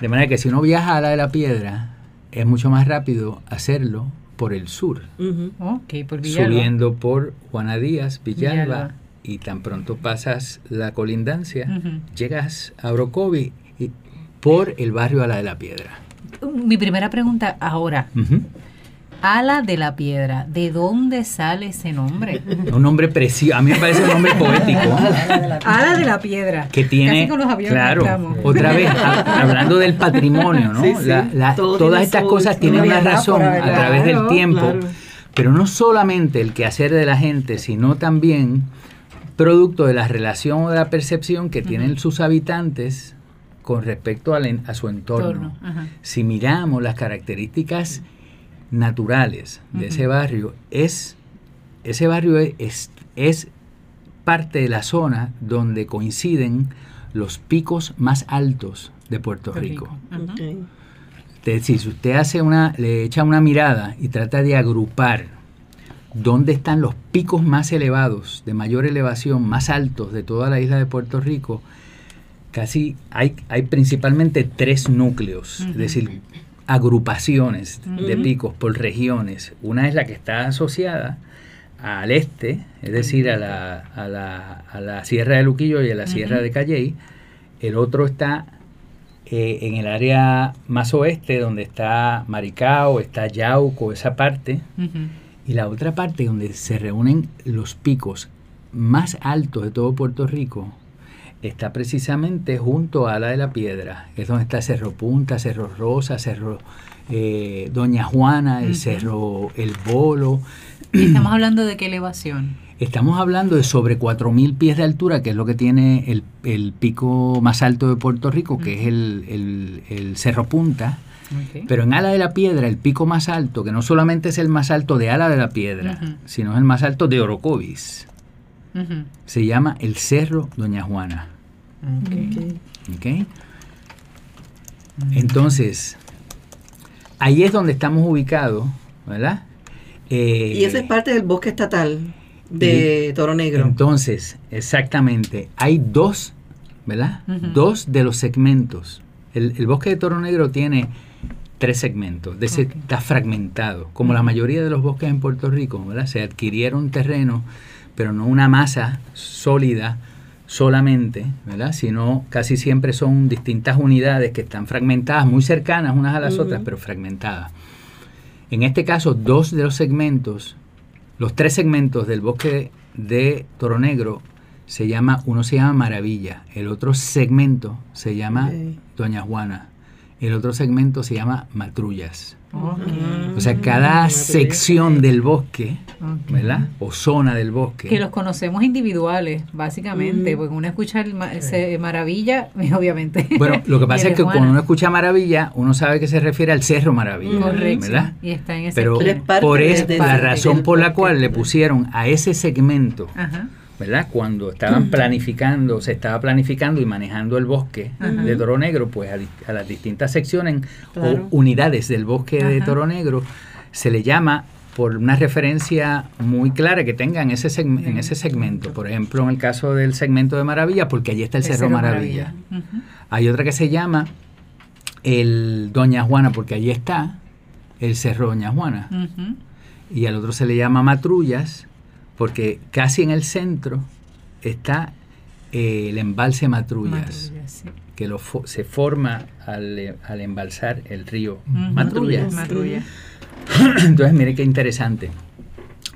De manera que si uno viaja a la de la piedra, es mucho más rápido hacerlo por el sur, Ujú. Ok, por Villalba. subiendo por Juana Díaz, Villalba, Villalba. y tan pronto pasas la colindancia, llegas a Orocovi y por el barrio a la de la piedra. Mi primera pregunta ahora. Ala de la Piedra, ¿de dónde sale ese nombre? (laughs) Un nombre precioso, a mí me parece un nombre poético. Ala de la Piedra. que tiene Casi con los aviones claro otra vez (laughs) ha- hablando del patrimonio no Sí, sí, La- la- todo todas tiene estas cosas tienen una razón a través del tiempo claro. pero no solamente el quehacer de la gente sino también producto de la relación o de la percepción que tienen sus habitantes con respecto al en- a su entorno. Si miramos las características naturales de ese barrio, es ese barrio es, es, es parte de la zona donde coinciden los picos más altos de Puerto Rico. Es decir, si usted hace una, le echa una mirada y trata de agrupar dónde están los picos más elevados, de mayor elevación, más altos de toda la isla de Puerto Rico, casi hay, hay principalmente tres núcleos, es decir, agrupaciones de picos por regiones. Una es la que está asociada al este, es decir, a la, a la, a la Sierra de Luquillo y a la Sierra de Calley. El otro está eh, en el área más oeste, donde está Maricao, está Yauco, esa parte. Y la otra parte donde se reúnen los picos más altos de todo Puerto Rico está precisamente junto a la de la Piedra. Es donde está Cerro Punta, Cerro Rosa, Cerro eh, Doña Juana, el. Cerro El Bolo. ¿Y estamos hablando de qué elevación? Estamos hablando de sobre 4.000 pies de altura, que es lo que tiene el, el pico más alto de Puerto Rico, que es el, el- el Cerro Punta. Pero en Ala de la Piedra, el pico más alto, que no solamente es el más alto de Ala de la Piedra, sino es el más alto de Orocovis, Se llama el Cerro Doña Juana. Ok. Ok. ¿ok? Entonces, ahí es donde estamos ubicados, ¿verdad? Eh, Y ese es parte del bosque estatal de Toro Negro. Entonces, exactamente, hay dos, ¿verdad? Dos de los segmentos. El, el bosque de Toro Negro tiene tres segmentos, de ese- Ok. está fragmentado, como la mayoría de los bosques en Puerto Rico, ¿verdad? Se adquirieron terrenos, pero no una masa sólida solamente, ¿verdad? Sino casi siempre son distintas unidades que están fragmentadas, muy cercanas unas a las otras, pero fragmentadas. En este caso, dos de los segmentos, los tres segmentos del bosque de Toro Negro, se llama, uno se llama Maravilla, el otro segmento se llama. Doña Juana, el otro segmento se llama Matrullas. O sea, cada Mm, sección del bosque. ¿verdad? O zona del bosque. Que los conocemos individuales, básicamente, Ujú. porque uno escucha el ma- Maravilla, (laughs) obviamente. Bueno, lo que pasa es que cuando uno escucha Maravilla, uno sabe que se refiere al Cerro Maravilla, Correcto. ¿verdad? Y está en ese Pero Pero es parte por de- la razón por la cual le pusieron a ese segmento Ajá. ¿Verdad? Cuando estaban planificando, se estaba planificando y manejando el bosque Ajá. de Toro Negro, pues a, las distintas secciones Claro. o unidades del bosque de. Toro Negro se le llama por una referencia muy clara que tengan ese segm- en ese segmento. Por ejemplo, en el caso del segmento de Maravilla, porque allí está el, Cerro, Maravilla. Hay otra que se llama el Doña Juana, porque allí está el Cerro Doña Juana y al otro se le llama matrullas porque casi en el centro está eh, el embalse matrullas, Matrullas, sí. que lo fo- se forma al, eh, al embalsar el río Ujú. matrullas. Matrullas. (clears throat) Entonces, mire qué interesante.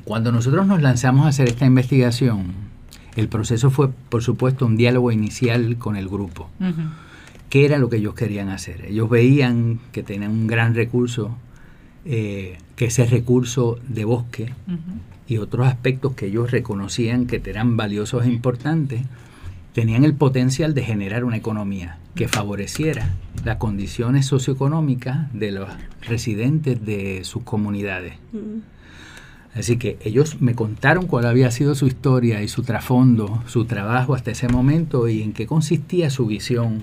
Cuando nosotros nos lanzamos a hacer esta investigación, el proceso fue, por supuesto, un diálogo inicial con el grupo. Ujú. ¿Qué era lo que ellos querían hacer? Ellos veían que tenían un gran recurso, eh, que ese recurso de bosque y otros aspectos que ellos reconocían que eran valiosos e importantes, tenían el potencial de generar una economía que favoreciera las condiciones socioeconómicas de los residentes de sus comunidades. Así que ellos me contaron cuál había sido su historia y su trasfondo, su trabajo hasta ese momento y en qué consistía su visión,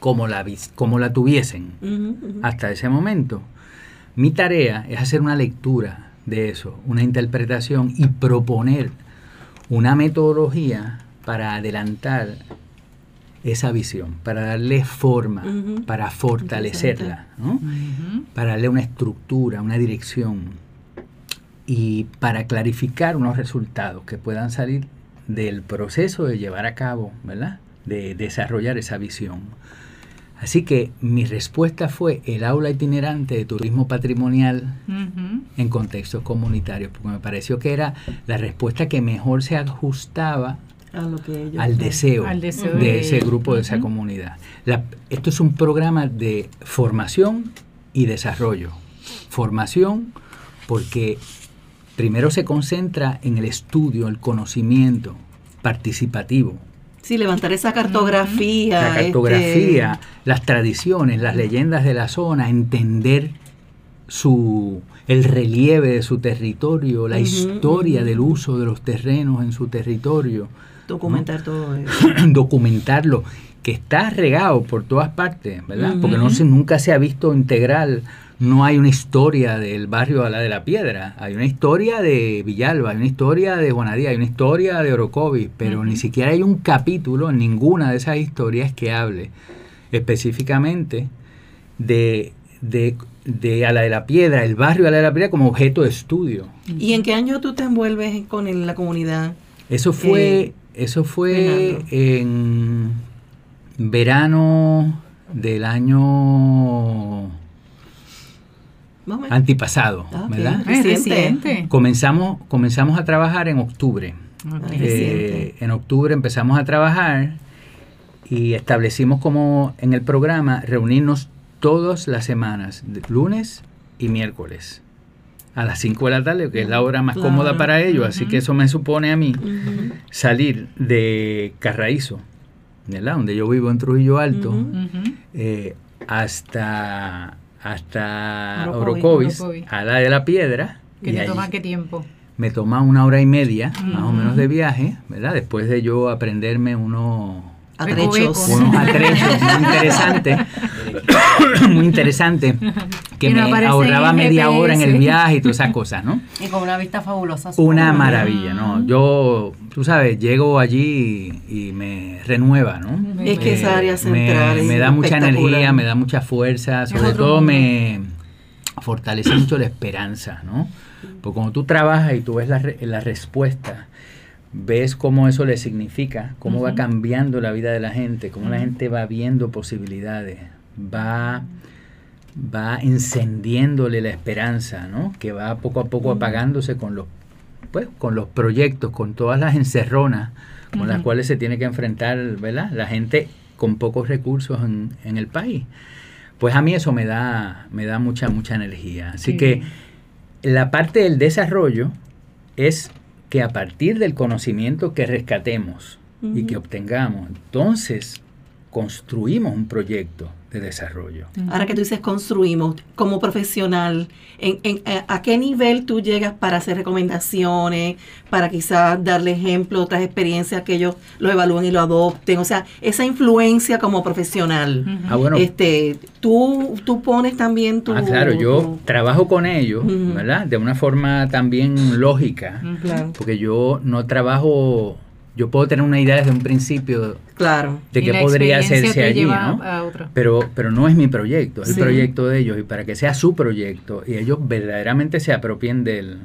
como la, como la tuviesen hasta ese momento. Mi tarea es hacer una lectura de eso, una interpretación y proponer una metodología para adelantar esa visión, para darle forma, para fortalecerla, ¿no? para darle una estructura, una dirección y para clarificar unos resultados que puedan salir del proceso de llevar a cabo, ¿verdad? De desarrollar esa visión. Así que mi respuesta fue el aula itinerante de turismo patrimonial en contextos comunitarios, porque me pareció que era la respuesta que mejor se ajustaba A lo que ellos al deseo, Al deseo de de ese grupo, de esa comunidad. La- esto es un programa de formación y desarrollo. Formación porque primero se concentra en el estudio, el conocimiento participativo, Sí, levantar esa cartografía. la este, cartografía, las tradiciones, las leyendas de la zona, entender su el relieve de su territorio, la historia del uso de los terrenos en su territorio, documentar todo eso. (clears throat) documentarlo, que está regado por todas partes, ¿verdad? Porque no se, nunca se ha visto integral. No hay una historia del barrio a la de la Piedra, hay una historia de Villalba, hay una historia de Juanadía, hay una historia de Orocovis, pero ni siquiera hay un capítulo en ninguna de esas historias que hable específicamente de, de, de a la de la Piedra, el barrio a la de la Piedra como objeto de estudio. ¿Y en qué año tú te envuelves con la comunidad? Eso fue, Eh, eso fue Fernando. en verano del año. Antipasado, Ah. ¿verdad? Es Reciente. Comenzamos, comenzamos a trabajar en octubre. Ok. Ah, Eh, reciente. en octubre empezamos a trabajar y establecimos como en el programa reunirnos todas las semanas, lunes y miércoles, a las 5 de la tarde, que es la hora más Claro. cómoda para ellos, así que eso me supone a mí salir de Carraízo, ¿verdad? donde yo vivo en Trujillo Alto, eh, hasta, hasta Orocovis. A la de la piedra. ¿Qué te toma qué tiempo? Me toma una hora y media, más o menos, de viaje, ¿verdad? Después de yo aprenderme unos Atrechos. unos atrechos muy (laughs) interesantes, (laughs) (coughs) muy interesante, que me ahorraba media hora en el viaje y todas esas cosas, ¿no? (laughs) Y con una vista fabulosa. Una maravilla, ¿no? Yo, tú sabes, llego allí y, y me renueva, ¿no? Es que esa área me- central es me, da mucha energía, me da mucha fuerza, sobre todo mundo. me fortalece mucho la esperanza, ¿no? Porque cuando tú trabajas y tú ves la, re- la respuesta, ves cómo eso le significa, cómo va cambiando la vida de la gente, cómo la gente va viendo posibilidades, va va encendiéndole la esperanza, ¿no? Que va poco a poco apagándose con los pues con los proyectos, con todas las encerronas con las cuales se tiene que enfrentar, ¿verdad? La gente con pocos recursos en, en el país. Pues a mí eso me da me da mucha mucha energía. Así Sí. que la parte del desarrollo es que a partir del conocimiento que rescatemos y que obtengamos, entonces construimos un proyecto de desarrollo. Ahora que tú dices construimos, como profesional, en, en- eh, ¿a qué nivel tú llegas para hacer recomendaciones, para quizás darle ejemplo, otras experiencias que ellos lo evalúen y lo adopten? O sea, esa influencia como profesional. Ah, bueno, Este, tú, tú pones también tu... ah, claro, yo tu- trabajo con ellos. ¿verdad? De una forma también lógica. Claro, porque yo no trabajo, yo puedo tener una idea desde un principio claro. de qué podría hacerse allí, ¿no? Pero, pero no es mi proyecto, es Sí. el proyecto de ellos y para que sea su proyecto y ellos verdaderamente se apropien de él,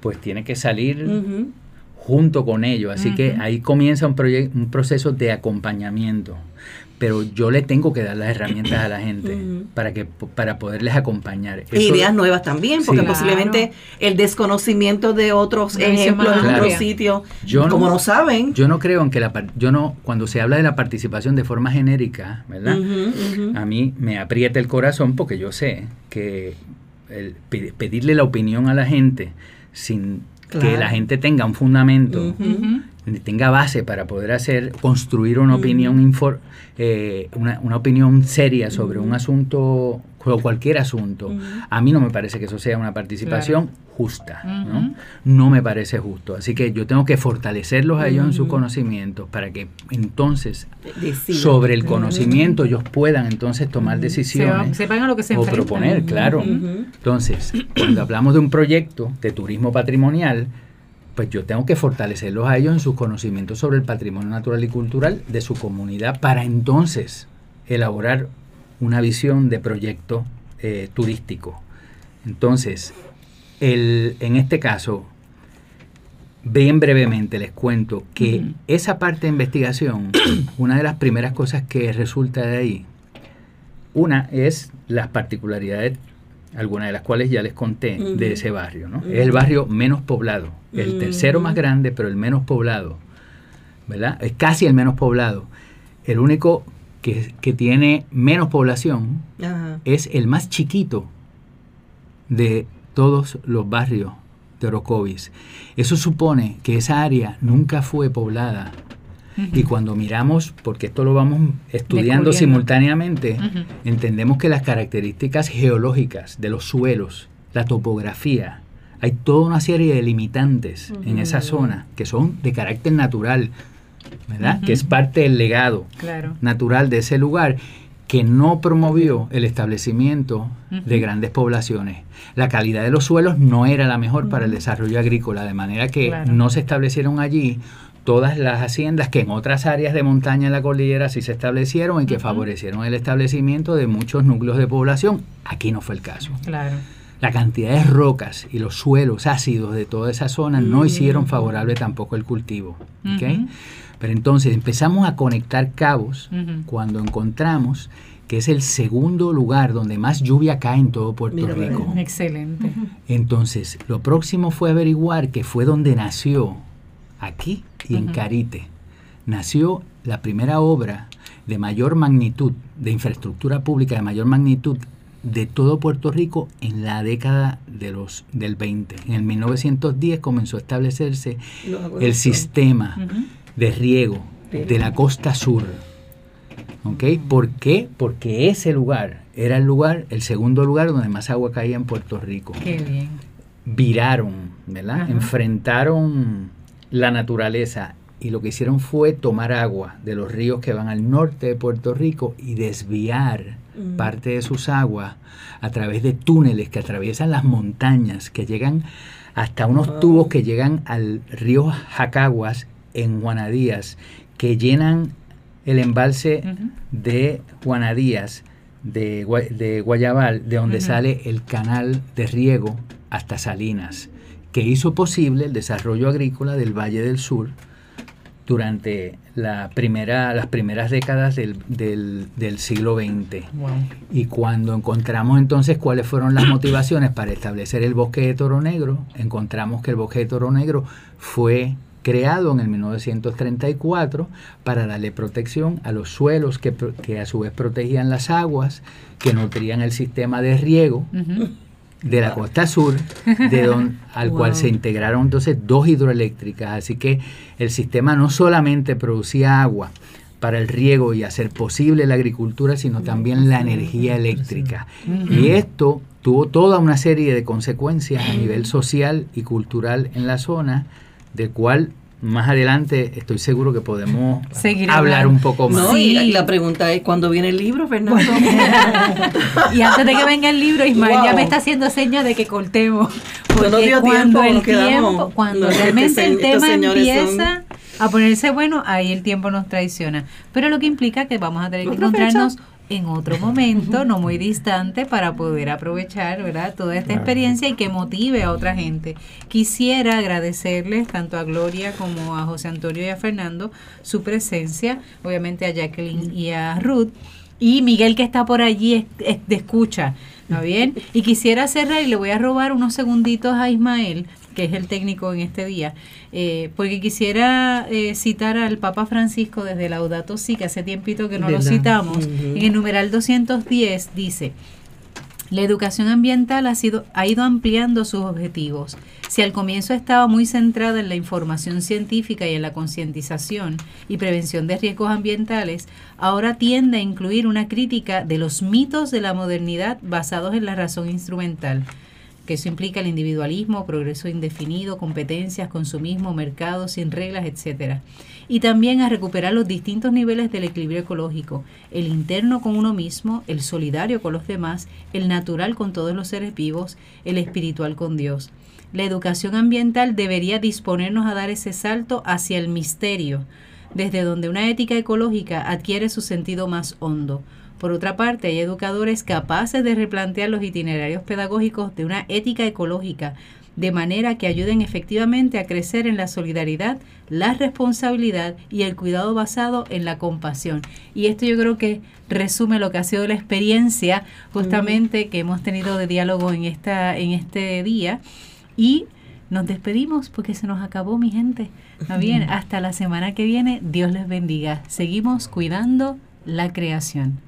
pues tiene que salir junto con ellos. Así que ahí comienza un, proye- un proceso de acompañamiento. Pero yo le tengo que dar las herramientas a la gente para, que, para poderles acompañar. Eso- ideas nuevas también, porque Sí. posiblemente el desconocimiento de otros ejemplos en otros sitios, Yo no- como no saben. Yo no creo en que la par- yo no cuando se habla de la participación de forma genérica, ¿verdad? A mí me aprieta el corazón porque yo sé que el pedirle la opinión a la gente sin que la gente tenga un fundamento, tenga base para poder hacer construir una opinión eh, una, una opinión seria sobre un asunto o cualquier asunto a mí no me parece que eso sea una participación justa ¿no? No me parece justo. Así que yo tengo que fortalecerlos a ellos en sus conocimientos para que entonces sobre el conocimiento ellos puedan entonces tomar Se va- decisiones sepan a lo que se o enfrentan. proponer, claro. Entonces, cuando hablamos de un proyecto de turismo patrimonial, pues yo tengo que fortalecerlos a ellos en sus conocimientos sobre el patrimonio natural y cultural de su comunidad para entonces elaborar una visión de proyecto eh, turístico. Entonces, el, en este caso, bien brevemente les cuento que esa parte de investigación, (coughs) una de las primeras cosas que resulta de ahí, una es las particularidades, algunas de las cuales ya les conté, de ese barrio. ¿no? Es el barrio menos poblado, el Ujú. tercero más grande, pero el menos poblado. ¿Verdad? Es casi el menos poblado. El único que, que tiene menos población Ajá. es el más chiquito de todos los barrios de Orocovis. Eso supone que esa área nunca fue poblada. Y cuando miramos, porque esto lo vamos estudiando simultáneamente, entendemos que las características geológicas de los suelos, la topografía, hay toda una serie de limitantes en esa zona que son de carácter natural, Que es parte del legado Claro. natural de ese lugar que no promovió el establecimiento de grandes poblaciones. La calidad de los suelos no era la mejor para el desarrollo agrícola, de manera que Claro. no se establecieron allí todas las haciendas que en otras áreas de montaña en la cordillera sí se establecieron y que favorecieron el establecimiento de muchos núcleos de población. Aquí no fue el caso. Claro. La cantidad de rocas y los suelos ácidos de toda esa zona no hicieron favorable tampoco el cultivo. ¿ok? Pero entonces empezamos a conectar cabos cuando encontramos que es el segundo lugar donde más lluvia cae en todo Puerto Mira, Rico. Excelente. Entonces, lo próximo fue averiguar que fue donde nació, aquí y en. Carite, nació la primera obra de mayor magnitud, de infraestructura pública de mayor magnitud de todo Puerto Rico en la década de los, del 20. En el 1910 comenzó a establecerse el sistema. De riego de la costa sur. ¿Ok? ¿Por qué? Porque ese lugar era el lugar, el segundo lugar donde más agua caía en Puerto Rico. Qué bien. Viraron, ¿verdad? Ajá. Enfrentaron la naturaleza y lo que hicieron fue tomar agua de los ríos que van al norte de Puerto Rico y desviar Mm. parte de sus aguas a través de túneles que atraviesan las montañas, que llegan hasta unos tubos que llegan al río Jacaguas en Juanadías, que llenan el embalse de Juanadías, de, Gua- de Guayabal, de donde sale el canal de riego hasta Salinas, que hizo posible el desarrollo agrícola del Valle del Sur durante la primera, las primeras décadas del, del- del siglo XX. Wow. Y cuando encontramos entonces cuáles fueron las motivaciones para establecer el bosque de Toro Negro, encontramos que el bosque de Toro Negro fue creado en el 1934 para darle protección a los suelos que, que a su vez protegían las aguas, que nutrían el sistema de riego de la costa sur, de don- al cual se integraron entonces dos hidroeléctricas. Así que el sistema no solamente producía agua para el riego y hacer posible la agricultura, sino también la energía eléctrica. Y esto tuvo toda una serie de consecuencias a nivel social y cultural en la zona, del cual más adelante estoy seguro que podemos Seguir hablar hablando. un poco más. No, y la pregunta es, ¿cuándo viene el libro, Fernando? (laughs) Y antes de que venga el libro, Ismael ya me está haciendo señas de que cortemos. Porque dio cuando tiempo, el tiempo, cuando No, este realmente el tema empieza a ponerse bueno, ahí el tiempo nos traiciona. Pero lo que implica que vamos a tener que ¿Otra encontrarnos en otro momento, no muy distante, para poder aprovechar, ¿verdad? Toda esta Claro. experiencia y que motive a otra gente. Quisiera agradecerles tanto a Gloria como a José Antonio y a Fernando su presencia, obviamente a Jacqueline y a Ruth. Y Miguel que está por allí es, es de escucha, ¿no bien? Y quisiera cerrar y le voy a robar unos segunditos a Ismael, que es el técnico en este día, eh, porque quisiera eh, citar al Papa Francisco desde Laudato Si, que hace tiempito que no lo citamos. En el numeral 210 dice, la educación ambiental ha, sido, ha ido ampliando sus objetivos. Si al comienzo estaba muy centrada en la información científica y en la concientización y prevención de riesgos ambientales, ahora tiende a incluir una crítica de los mitos de la modernidad basados en la razón instrumental que eso implica el individualismo, progreso indefinido, competencias, consumismo, mercado sin reglas, etcétera. Y también a recuperar los distintos niveles del equilibrio ecológico, el interno con uno mismo, el solidario con los demás, el natural con todos los seres vivos, el espiritual con Dios. la educación ambiental debería disponernos a dar ese salto hacia el misterio, desde donde una ética ecológica adquiere su sentido más hondo. Por otra parte, hay educadores capaces de replantear los itinerarios pedagógicos de una ética ecológica, de manera que ayuden efectivamente a crecer en la solidaridad, la responsabilidad y el cuidado basado en la compasión. Y esto yo creo que resume lo que ha sido la experiencia justamente que hemos tenido de diálogo en esta en este día y nos despedimos porque se nos acabó mi gente. bien, hasta la semana que viene. Dios les bendiga. Seguimos cuidando la creación.